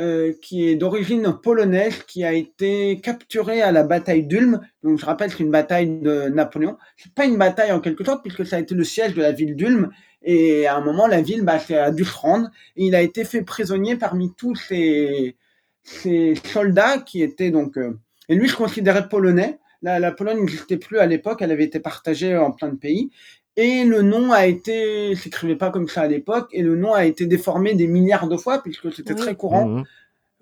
euh, qui est d'origine polonaise, qui a été capturé à la bataille d'Ulm. Donc, je rappelle, c'est une bataille de Napoléon. C'est pas une bataille en quelque sorte, puisque ça a été le siège de la ville d'Ulm. Et à un moment, la ville bah, a dû se rendre. Et il a été fait prisonnier parmi tous ces, ces soldats qui étaient donc. Euh, et lui, je considérais polonais. La, la Pologne n'existait plus à l'époque, elle avait été partagée en plein de pays. Et le nom a été, s'écrivait pas comme ça à l'époque, et le nom a été déformé des milliards de fois puisque c'était très courant. Mmh.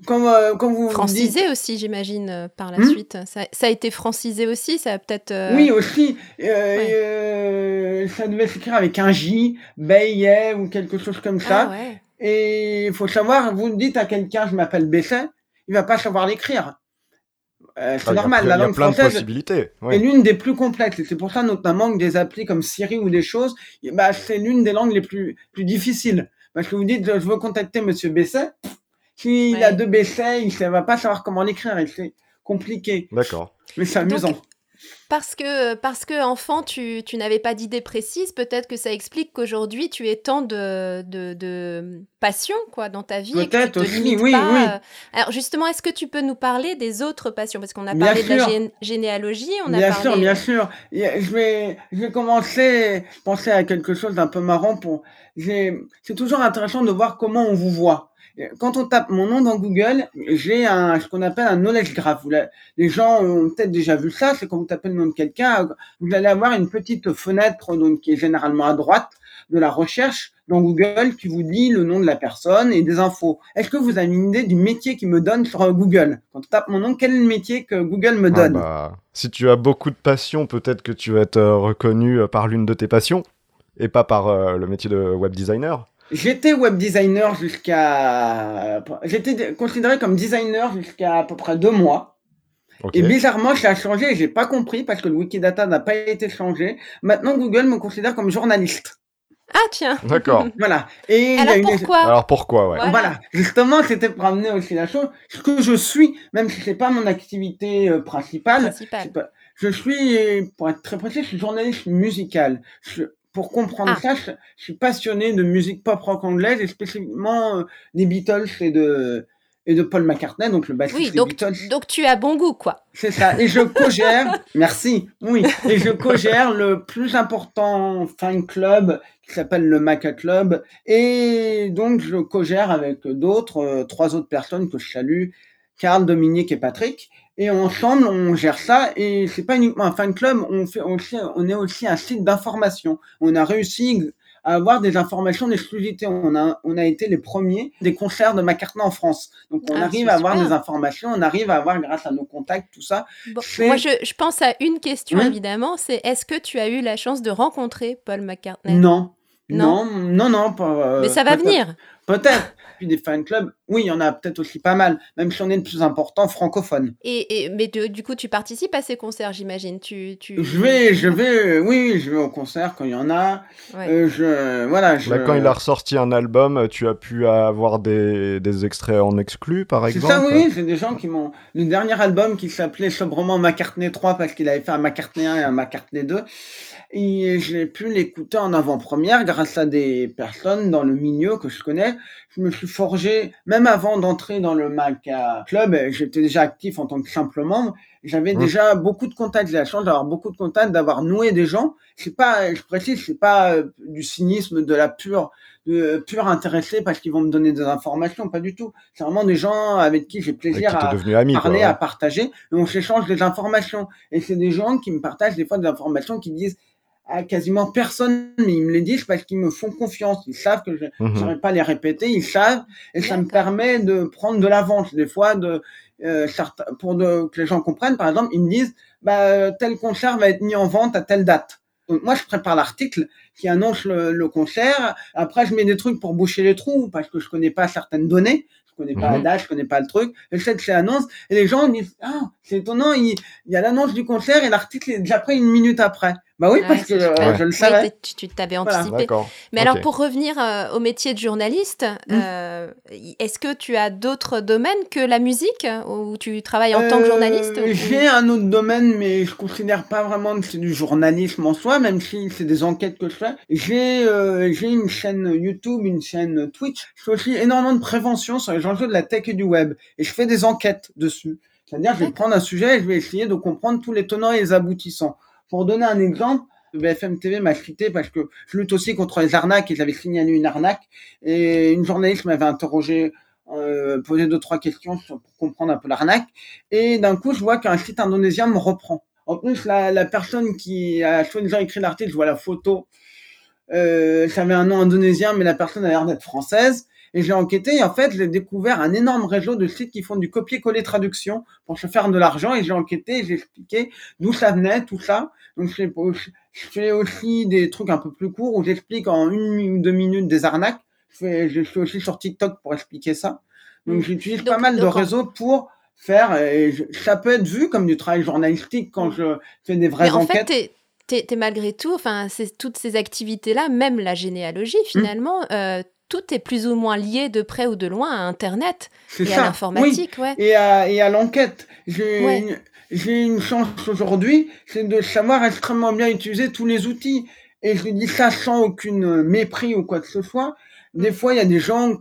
Comme, euh, vous francisé aussi, j'imagine, euh, par la mmh. suite. Ça, a été francisé aussi, ça a peut-être. Euh, oui, aussi. ça devait s'écrire avec un J, Bayet ou quelque chose comme ça. Ah, et il faut savoir, vous dites à quelqu'un, je m'appelle Bessin, il va pas savoir l'écrire. Euh, c'est normal, la langue française est l'une des plus complexes. Et c'est pour ça notamment que des applis comme Siri ou des choses, bah, c'est l'une des langues les plus, plus difficiles. Parce que vous dites, je veux contacter Monsieur Besset. S'il a deux Besset, il ne va pas savoir comment l'écrire. Et c'est compliqué. D'accord. Mais c'est amusant. Parce que, parce que enfant, tu, tu n'avais pas d'idée précise, peut-être que ça explique qu'aujourd'hui, tu aies tant de, de, de passion quoi, dans ta vie. Peut-être aussi, oui, oui. Alors justement, est-ce que tu peux nous parler des autres passions? Parce qu'on a parlé de la généalogie, on bien a parlé... sûr, bien sûr. Je vais, je vais commencer, penser à quelque chose d'un peu marrant. pour. C'est toujours intéressant de voir comment on vous voit quand on tape mon nom dans Google, j'ai un ce qu'on appelle un knowledge graph. les gens ont peut-être déjà vu ça, c'est quand vous tapez le nom de quelqu'un, vous allez avoir une petite fenêtre donc qui est généralement à droite de la recherche dans Google qui vous dit le nom de la personne et des infos. Est-ce que vous avez une idée du métier qui me donne sur Google? Quand on tape mon nom, quel est le métier que Google me ah donne? bah, Si tu as beaucoup de passion, peut-être que tu vas être euh, reconnu euh, par l'une de tes passions et pas par euh, le métier de web designer. J'étais web designer jusqu'à. J'étais considéré comme designer jusqu'à à peu près deux mois. Et bizarrement, ça a changé et j'ai pas compris parce que le Wikidata n'a pas été changé. Maintenant, Google me considère comme journaliste. Ah tiens. D'accord. voilà. Et Alors pourquoi Alors pourquoi ouais. Voilà. Justement, c'était pour amener aussi la chose. Ce que je suis, même si c'est pas mon activité euh, principale, je suis, pour être très précis, je suis journaliste musical. Je, pour comprendre ah. ça, je, suis passionné de musique pop rock anglaise et spécifiquement euh, des Beatles et de et de Paul McCartney, donc le bassiste oui, donc, des Beatles. Donc tu as bon goût, quoi. C'est ça. Et je co-gère, merci, oui, et je co-gère le plus important fan club qui s'appelle le Maca Club. Et donc je co-gère avec d'autres, euh, trois autres personnes que je salue, Carl, Dominique et Patrick et ensemble on gère ça et c'est pas uniquement un fan club, on fait aussi, on est aussi un site d'information. On a réussi à avoir des informations d'exclusivité. On a, on a été les premiers des concerts de McCartney en France. Donc on ah, arrive à avoir des informations, on arrive à avoir grâce à nos contacts tout ça. moi je, je, pense à une question évidemment, c'est est-ce que tu as eu la chance de rencontrer Paul McCartney? Non. Non, non, non, pas, euh, Mais ça va venir. Peut-être. Puis des fan clubs, oui, il y en a peut-être aussi pas mal, même si on est le plus important francophone. Et, et mais du coup, tu participes à ces concerts, j'imagine. Tu, tu, Je vais, je vais, oui, je vais au concert quand il y en a. Euh, je, voilà. Je... Quand il a ressorti un album, tu as pu avoir des, des extraits en exclu, par exemple. C'est ça, oui. C'est des gens qui m'ont. Le dernier album qui s'appelait sobrement McCartney 3 parce qu'il avait fait un McCartney 1 et un McCartney 2 et j'ai pu l'écouter en avant-première grâce à des personnes dans le milieu que je connais. Je me suis forgé, même avant d'entrer dans le Maca Club, j'étais déjà actif en tant que simple membre. J'avais mmh. déjà beaucoup de contacts. J'ai la chance d'avoir beaucoup de contacts, d'avoir noué des gens. C'est pas, je précise, c'est pas euh, du cynisme, de la pure, de pure intéressé parce qu'ils vont me donner des informations, pas du tout. C'est vraiment des gens avec qui j'ai plaisir à parler, à partager. Et on s'échange des informations. Et c'est des gens qui me partagent des fois des informations qui disent à quasiment personne, mais ils me les disent parce qu'ils me font confiance. Ils savent que je ne mhm. saurais pas les répéter, ils savent, et ça me permet de prendre de l'avance. Des fois, de, euh, pour de, que les gens comprennent, par exemple, ils me disent, bah, tel concert va être mis en vente à telle date. Donc moi, je prépare l'article qui annonce le, concert. Après, je mets des trucs pour boucher les trous parce que je connais pas certaines données. Je connais pas la date, je connais pas le truc. Je sais que c'est l'annonce et les gens disent ah c'est étonnant, il, il y a l'annonce du concert et l'article est déjà prêt une minute après. Bah oui, parce que euh, je le savais. tu t'avais anticipé. Mais alors, pour revenir euh, au métier de journaliste, mmh. euh, est-ce que tu as d'autres domaines que la musique où tu travailles en tant que journaliste J'ai un autre domaine, mais je considère pas vraiment que c'est du journalisme en soi, même si c'est des enquêtes que je fais. J'ai j'ai une chaîne YouTube, une chaîne Twitch. Je fais aussi énormément de prévention sur les enjeux de la tech et du web, et je fais des enquêtes dessus. C'est-à-dire, je vais prendre un sujet et je vais essayer de comprendre tous les tenants et les aboutissants. Pour donner un exemple, BFM TV m'a cité parce que je lutte aussi contre les arnaques et j'avais signalé une arnaque. Et une journaliste m'avait interrogé, euh, posé deux, trois questions pour comprendre un peu l'arnaque. Et d'un coup, je vois qu'un site indonésien me reprend. En plus, la, personne qui a soi-disant écrit l'article, je vois la photo, euh, ça avait un nom indonésien, mais la personne a l'air d'être française. Et j'ai enquêté et en fait, j'ai découvert un énorme réseau de sites qui font du copier-coller traduction pour se faire de l'argent. Et j'ai enquêté j'ai expliqué d'où ça venait, tout ça. Donc, je fais aussi des trucs un peu plus courts où j'explique en une ou deux minutes des arnaques. Je, suis aussi sur TikTok pour expliquer ça. Donc, mmh. j'utilise pas mal de réseaux pour faire. Et ça peut être vu comme du travail journalistique quand je fais des vraies Mais en enquêtes. Fait, t'es, es, malgré tout, enfin, toutes ces activités-là, même la généalogie mmh. finalement, euh, tout est plus ou moins lié de près ou de loin à Internet et à l'informatique. Ouais. Et à, et à l'enquête. J'ai une, chance aujourd'hui, c'est de savoir extrêmement bien utiliser tous les outils. Et je dis ça sans aucune mépris ou quoi que ce soit. Des fois, il y a des gens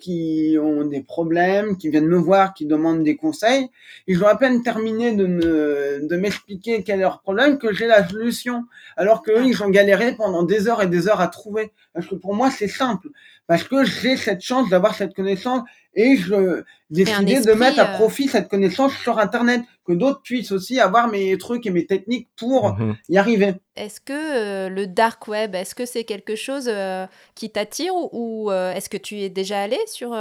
qui ont des problèmes, qui viennent me voir, qui demandent des conseils. Ils ont à peine terminé de me, de m'expliquer quel est leur problème que j'ai la solution. Alors qu'eux, ils ont galéré pendant des heures et des heures à trouver. Parce que pour moi, c'est simple parce que j'ai cette chance d'avoir cette connaissance et je décidé de mettre à euh, profit cette connaissance sur Internet, que d'autres puissent aussi avoir mes trucs et mes techniques pour mhm. y arriver. Est-ce que euh, le dark web, est-ce que c'est quelque chose euh, qui t'attire ou, est-ce que tu es déjà allé sur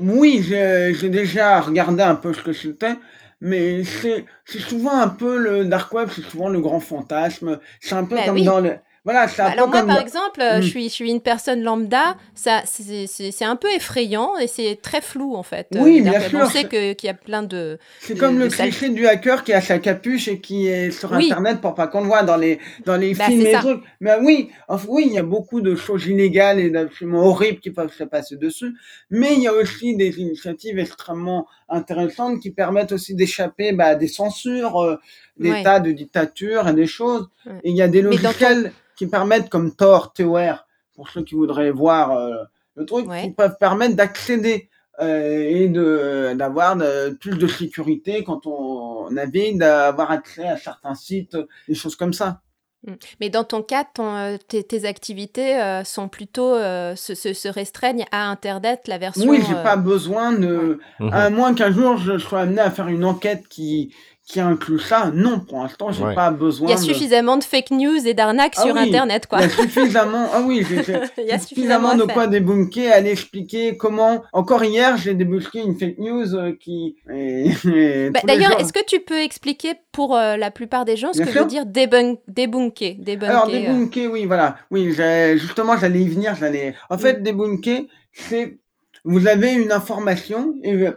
Oui, j'ai déjà regardé un peu ce que c'était. Mais c'est souvent un peu le dark web, c'est souvent le grand fantasme. C'est un peu bah comme dans le voilà, bah, Alors moi, par exemple, euh, je, hmm. suis, je suis une personne lambda, ça, c'est un peu effrayant et c'est très flou en fait. Oui, bien sûr. On sait qu'il y a plein de... C'est comme le cliché du hacker qui a sa capuche et qui est sur Internet pour pas qu'on le voit dans les, dans les bah, films et trucs. Mais oui, oui, il y a beaucoup de choses illégales et absolument horribles qui peuvent se passer dessus. Mais il y a aussi des initiatives extrêmement intéressantes qui permettent aussi d'échapper bah, à des censures, euh, des tas de dictatures et des choses. Et il y a des logiciels qui permettent, comme Tor, TOR, pour ceux qui voudraient voir euh, le truc, qui peuvent permettre d'accéder euh, et de d'avoir plus de sécurité quand on navigue, d'avoir accès à certains sites, des choses comme ça. Mm. Mais dans ton cas, ton, euh, tes, activités sont plutôt se, se, restreignent à Internet, la version. Oui, j'ai pas besoin de. À moins qu'un jour je sois amené à faire une enquête qui qui inclut ça Non, pour l'instant, j'ai n'ai pas besoin. Il y a suffisamment de fake news et d'arnaques ah sur Internet, quoi. Il y a suffisamment. Ah oui, j'ai suffisamment, de quoi débunker, aller expliquer comment. Encore hier, j'ai débunké une fake news euh, qui. Bah, d'ailleurs, est-ce que tu peux expliquer pour euh, la plupart des gens ce que veut dire débunker, débunker, Alors débunker, oui, voilà, oui, justement, j'allais y venir, j'allais. En fait, mm. débunker, c'est vous avez une information et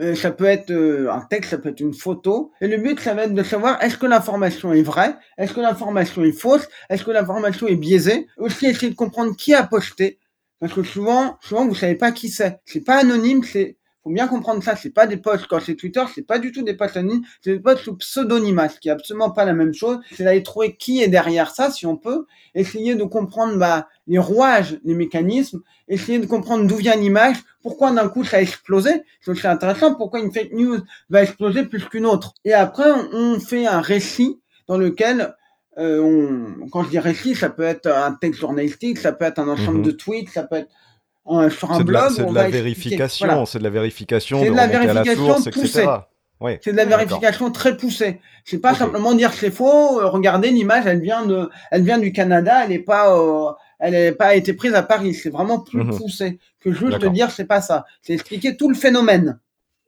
euh, ça peut être euh, un texte, ça peut être une photo. Et le but, ça va être de savoir est-ce que l'information est vraie, est-ce que l'information est fausse, est-ce que l'information est biaisée? Aussi, essayer de comprendre qui a posté. Parce que souvent, souvent, vous savez pas qui c'est. C'est pas anonyme, c'est faut bien comprendre ça, c'est pas des posts quand c'est Twitter, c'est pas du tout des posts anonymes, c'est des posts sous pseudonymat, ce qui est absolument pas la même chose. C'est d'aller trouver qui est derrière ça, si on peut, essayer de comprendre bah, les rouages, les mécanismes, essayer de comprendre d'où vient l'image, pourquoi d'un coup ça a explosé, c'est intéressant, pourquoi une fake news va exploser plus qu'une autre? Et après, on, fait un récit dans lequel euh, on, quand je dis récit, ça peut être un texte journalistique, ça peut être un ensemble mhm. de tweets, ça peut être sur un blog. C'est de la vérification, c'est de la vérification, de, la vérification à la source, etc. C'est de la vérification très poussée. C'est pas simplement dire c'est faux. Euh, regardez l'image, elle vient de, elle vient du Canada. Elle n'est pas, euh, elle n'est pas été prise à Paris. C'est vraiment plus mhm. poussé que juste dire c'est pas ça. C'est expliquer tout le phénomène.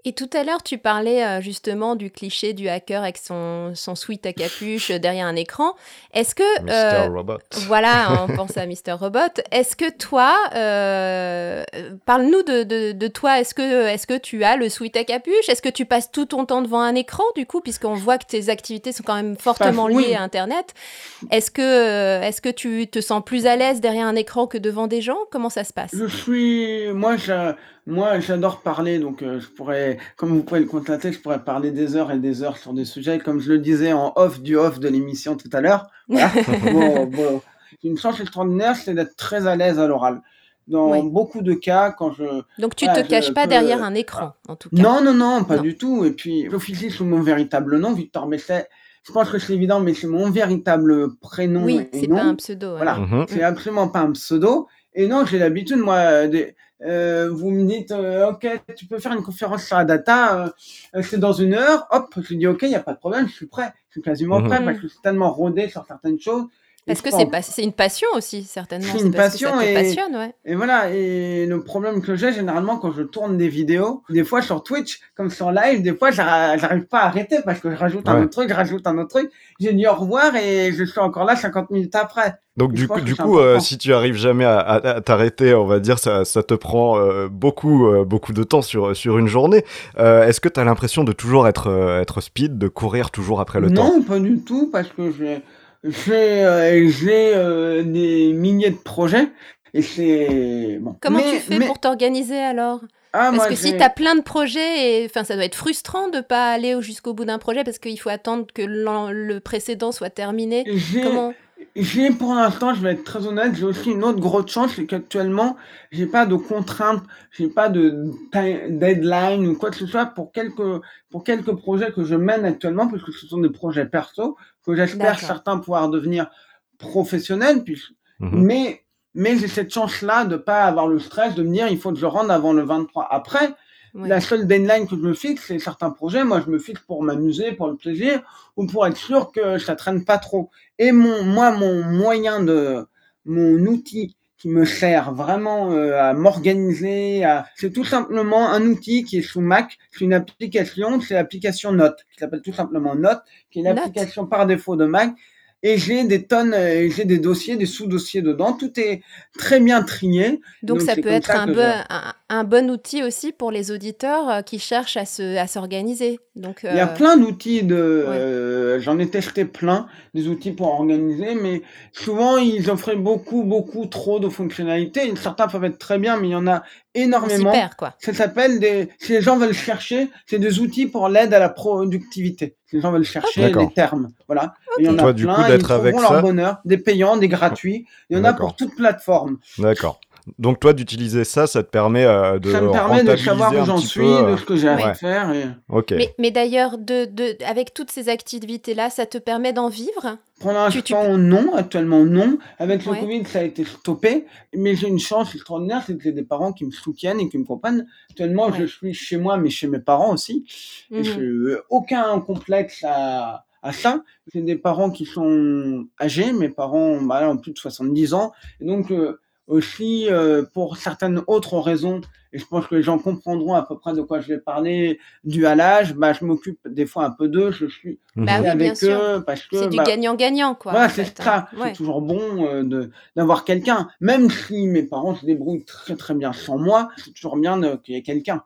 Et tout à l'heure, tu parlais euh, justement du cliché du hacker avec son, son sweat à capuche euh, derrière un écran. Est-ce que... Mr. Robot. Voilà, on pense à Mr. Robot. Est-ce que toi, parle-nous de, de, de, toi, est-ce que, est que tu as le sweat à capuche? Est-ce que tu passes tout ton temps devant un écran, du coup, puisqu'on voit que tes activités sont quand même fortement liées à Internet? Est-ce que, est que tu te sens plus à l'aise derrière un écran que devant des gens? Comment ça se passe? Je suis... Moi, je moi, j'adore parler, donc euh, je pourrais, comme vous pouvez le constater, je pourrais parler des heures et des heures sur des sujets, comme je le disais en off du off de l'émission tout à l'heure. Une chance extraordinaire, c'est d'être très à l'aise à l'oral. Dans beaucoup de cas, quand je... Donc tu ne te caches pas derrière un écran, en tout cas. Non, non, non, pas du tout. Et puis, j'officie sous mon véritable nom, Victor Messet. Je pense que c'est évident, mais c'est mon véritable prénom. Oui, c'est pas un pseudo. Voilà, mhm. c'est absolument pas un pseudo. Et non, j'ai l'habitude, moi, des, euh, vous me dites, euh, ok, tu peux faire une conférence sur la data, euh, c'est dans une heure, hop, je dis, ok, il n'y a pas de problème, je suis prêt, je suis quasiment mhm. prêt, parce que je suis tellement rodé sur certaines choses. Parce que c'est pas, c'est une passion aussi, certainement. C'est une passion et, passionne, ouais. et voilà. Et le problème que j'ai généralement quand je tourne des vidéos, des fois sur Twitch, comme sur live, des fois j'arrive pas à arrêter parce que je rajoute un autre truc, je rajoute un autre truc. J'ai dit au revoir et je suis encore là 50 minutes après. Donc du coup, du coup euh, si tu arrives jamais à, t'arrêter, on va dire, ça, ça te prend euh, beaucoup, euh, beaucoup de temps sur, sur une journée. Est-ce que tu as l'impression de toujours être, être speed, de courir toujours après le temps? Non, pas du tout, parce que j'ai j'ai des milliers de projets et c'est bon. Comment tu fais pour t'organiser alors? Ah, parce que si tu as plein de projets, et, enfin, ça doit être frustrant de pas aller jusqu'au bout d'un projet parce qu'il faut attendre que le précédent soit terminé. Comment j'ai pour l'instant, je vais être très honnête, j'ai aussi une autre grosse chance, c'est qu'actuellement, j'ai pas de contraintes, j'ai pas de deadline ou quoi que ce soit pour quelques pour quelques projets que je mène actuellement, parce que ce sont des projets perso que j'espère certains pouvoir devenir professionnels, puis, mhm. mais mais j'ai cette chance-là de pas avoir le stress de me dire il faut que je rende avant le 23. Après, la seule deadline que je me fixe, c'est certains projets. Moi, je me fixe pour m'amuser, pour le plaisir, ou pour être sûr que ça traîne pas trop. Et mon, moi, mon moyen de, mon outil qui me sert vraiment euh, à m'organiser, c'est tout simplement un outil qui est sous Mac, c'est une application, c'est l'application Note, qui s'appelle tout simplement Note, qui est l'application par défaut de Mac, et j'ai des tonnes, euh, j'ai des dossiers, des sous-dossiers dedans. Tout est très bien trié. Donc, ça peut être un, bon, un, bon outil aussi pour les auditeurs euh, qui cherchent à se, à s'organiser. Donc il y a euh, plein d'outils de, j'en ai testé plein des outils pour organiser, mais souvent ils offraient beaucoup, beaucoup trop de fonctionnalités. Certains peuvent être très bien, mais il y en a énormément. Super, quoi. Ça s'appelle des, si les gens veulent chercher, c'est des outils pour l'aide à la productivité. Si les gens veulent chercher des termes, voilà. il y en a Toi, plein, du coup, d'être avec ça. leur bonheur, des payants, des gratuits. Il y en a pour toute plateforme. D'accord. Donc toi d'utiliser ça, ça te permet euh, de ça me permet de savoir où j'en suis, de ce que j'ai à faire. Mais, mais d'ailleurs, de, de, avec toutes ces activités-là, ça te permet d'en vivre? Pour l'instant, non. Actuellement, non. Avec le Covid, ça a été stoppé. Mais j'ai une chance extraordinaire, c'est que j'ai des parents qui me soutiennent et qui me comprennent. Actuellement, je suis chez moi, mais chez mes parents aussi. Et mhm. je n'ai aucun complexe à à ça. J'ai des parents qui sont âgés, mes parents bah, ont plus de 70 ans. Et donc, euh, aussi, euh, pour certaines autres raisons, et je pense que les gens comprendront à peu près de quoi je vais parler, dû à l'âge, bah, je m'occupe des fois un peu d'eux, je suis bah avec eux parce que c'est du bah, gagnant-gagnant quoi. Voilà, c'est ça. Hein. C'est toujours bon euh, de d'avoir quelqu'un, même si mes parents se débrouillent très très bien sans moi, c'est toujours bien qu'il y ait quelqu'un.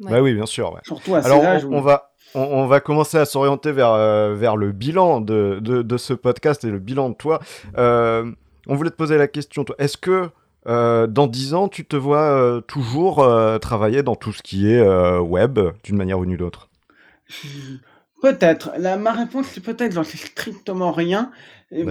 Bah oui, bien sûr. Surtout à Alors, âge on, va on, va commencer à s'orienter vers, euh, vers le bilan de, de, de, ce podcast et le bilan de toi. Euh, on voulait te poser la question, toi. Est-ce que euh, dans 10 ans, tu te vois euh, toujours euh, travailler dans tout ce qui est web, d'une manière ou d'une autre? Peut-être. ma réponse, c'est peut-être, j'en sais strictement rien.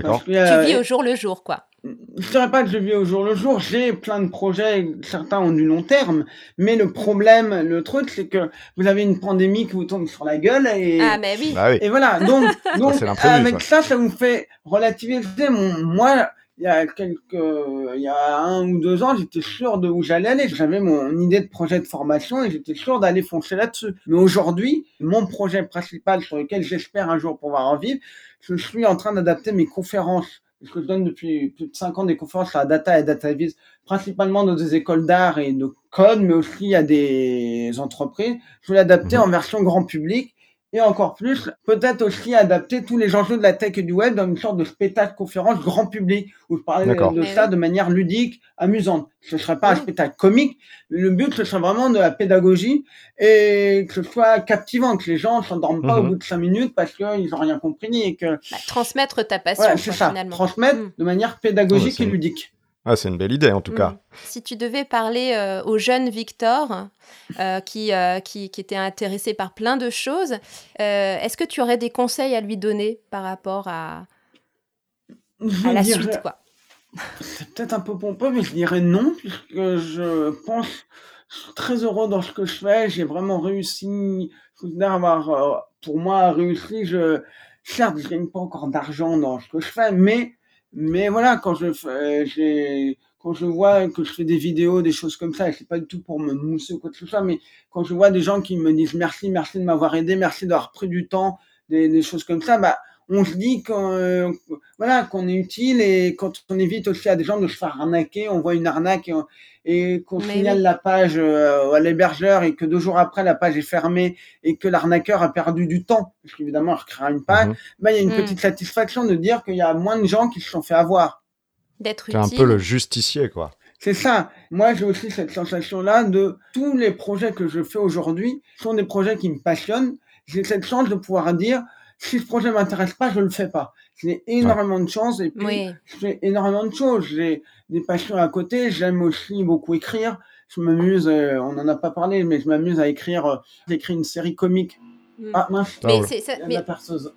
Parce tu vis au jour le jour, quoi. Je dirais pas que je vis au jour le jour. J'ai plein de projets, certains ont du long terme, mais le problème, le truc, c'est que vous avez une pandémie qui vous tombe sur la gueule et. Ah, mais oui. Bah et voilà. Donc, donc avec ça. ça, vous fait relativiser mon, moi, il y a quelques, il y a un ou deux ans, j'étais sûr de où j'allais aller. J'avais mon idée de projet de formation et j'étais sûr d'aller foncer là-dessus. Mais aujourd'hui, mon projet principal sur lequel j'espère un jour pouvoir en vivre, je suis en train d'adapter mes conférences parce que je donne depuis plus de 5 ans des conférences sur la data et data vis, principalement dans des écoles d'art et de code, mais aussi à des entreprises. Je voulais l'adapter en version grand public et encore plus, peut-être aussi adapter tous les enjeux de la tech et du web dans une sorte de spectacle conférence grand public où je parlais D'accord. de Eh ça de manière ludique, amusante. Ce ne serait pas un spectacle comique, mais le but ce serait vraiment de la pédagogie et que ce soit captivant, que les gens ne s'endorment pas au Mhm. bout de cinq minutes parce qu'ils n'ont rien compris et que Bah, transmettre ta passion, voilà, quoi, c'est ça, finalement. transmettre Mm. de manière pédagogique Ouais, c'est et ludique. Ah, c'est une belle idée en tout cas. Mm. Si tu devais parler euh, au jeune Victor, euh, qui, euh, qui, qui était intéressé par plein de choses, euh, est-ce que tu aurais des conseils à lui donner par rapport à, la dirais- suite quoi? C'est peut-être un peu pompeux, mais je dirais non, puisque je pense, je suis très heureux dans ce que je fais. J'ai vraiment réussi, je avoir, euh, pour moi, réussi. Je, certes, je gagne pas encore d'argent dans ce que je fais, mais, mais voilà, quand je j'ai, quand je vois que je fais des vidéos, des choses comme ça, et c'est pas du tout pour me mousser ou quoi que ce soit, mais quand je vois des gens qui me disent merci, merci de m'avoir aidé, merci d'avoir pris du temps, des, des choses comme ça, bah, on se dit qu'on, euh, voilà, qu'on est utile et quand on évite aussi à des gens de se faire arnaquer, on voit une arnaque et, on- et qu'on signale oui. la page euh, à l'hébergeur et que deux jours après la page est fermée et que l'arnaqueur a perdu du temps, parce qu'évidemment il recréera une page, Mhm. bah, il y a une Mm. petite satisfaction de dire qu'il y a moins de gens qui se sont fait avoir. D'être T'es un utile peu le justicier quoi. C'est ça. Moi, j'ai aussi cette sensation-là de tous les projets que je fais aujourd'hui sont des projets qui me passionnent. J'ai cette chance de pouvoir dire, si ce projet m'intéresse pas, je le fais pas. J'ai énormément de chance et puis Oui, je fais énormément de choses. J'ai des passions à côté. J'aime aussi beaucoup écrire. Je m'amuse, euh, on n'en a pas parlé, mais je m'amuse à écrire. euh, J'écris une série comique. Mm. Ah mince, Ah mais c'est ça- mais- la perceuse.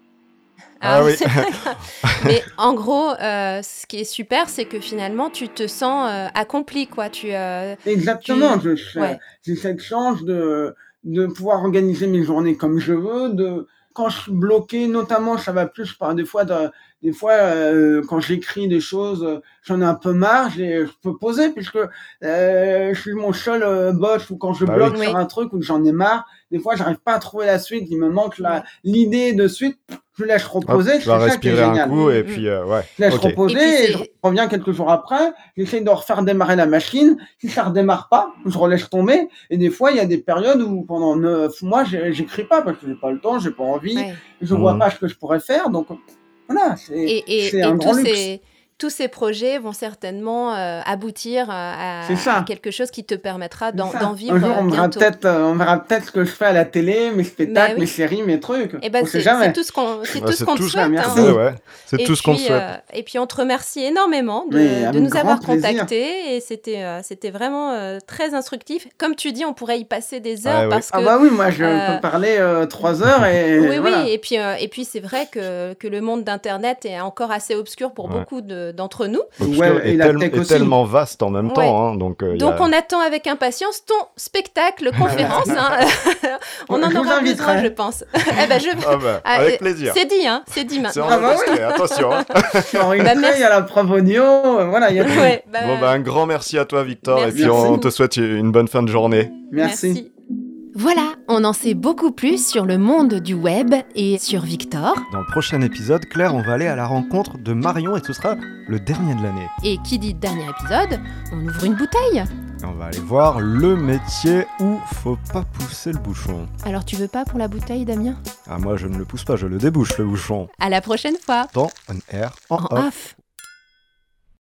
Ah oui. mais en gros, euh, ce qui est super, c'est que finalement, tu te sens euh, accompli, quoi. Tu, euh, Exactement. Tu- je- ouais. J'ai cette chance de, de pouvoir organiser mes journées comme je veux. De, quand je suis bloqué, notamment, ça va plus par des fois, de- des fois euh, quand j'écris des choses, euh, j'en ai un peu marre, je peux poser puisque euh, je suis mon seul euh, boss ou quand je Bah bloque oui. sur un truc ou que j'en ai marre, des fois, j'arrive pas à trouver la suite, il me manque l'idée de suite, je laisse Hop, reposer, tu vas c'est ça qui est respirer un génial. coup et Mm, puis euh, ouais. Je laisse reposer Et puis et, c'est- je reviens quelques jours après. J'essaie de refaire démarrer la machine. Si ça redémarre pas, je relaisse tomber. Et des fois, il y a des périodes où pendant neuf mois, j'écris pas parce que j'ai pas le temps, j'ai pas envie, ouais. je vois Mhm. pas ce que je pourrais faire. Donc voilà, c'est Et, et, un grand luxe. ces, tous ces projets vont certainement euh, aboutir à, ça. à quelque chose qui te permettra d'en vivre Un jour, on euh, verra bientôt. peut-être, euh, on verra peut-être ce que je fais à la télé, mes spectacles, oui. mes séries, mes trucs. Et ben on sait c'est jamais. c'est tout ce qu'on te souhaite. merci. hein. Ouais, ouais. C'est Et tout ce qu'on souhaite. euh, et puis on te remercie énormément de, nous avoir contactés et c'était euh, c'était vraiment euh, très instructif. Comme tu dis, on pourrait y passer des heures Ah oui. parce que Ah bah oui, moi je euh, peux parler euh, trois heures et oui, voilà. oui, et puis, euh, et puis c'est vrai que, que le monde d'Internet est encore assez obscur pour Ouais. beaucoup de- d'entre nous. Ouais, et la tech tellement vaste en même Ouais. temps. hein, donc, euh, il Donc a- on attend avec impatience ton spectacle, conférence. hein. on en aura besoin, je pense. eh ben, je... Ah bah, Ah, avec plaisir. C'est dit, hein, c'est dit C'est maintenant. Ah bah enregistré, attention. hein. C'est enregistré, Bah, merci. il y a la preuve audio, euh, voilà, il y a tout. Ouais, bah, Bon, bah, un grand merci à toi, Victor. Merci. Et puis, on te souhaite une bonne fin de journée. Merci. Voilà, on en sait beaucoup plus sur le monde du web et sur Victor. Dans le prochain épisode, Claire, on va aller à la rencontre de Marion et ce sera le dernier de l'année. Et qui dit dernier épisode, on ouvre une bouteille. Et on va aller voir le métier où faut pas pousser le bouchon. Alors tu veux pas pour la bouteille, Damien? Ah, moi, je ne le pousse pas, je le débouche, le bouchon. À la prochaine fois. Dans un air en, En off. off.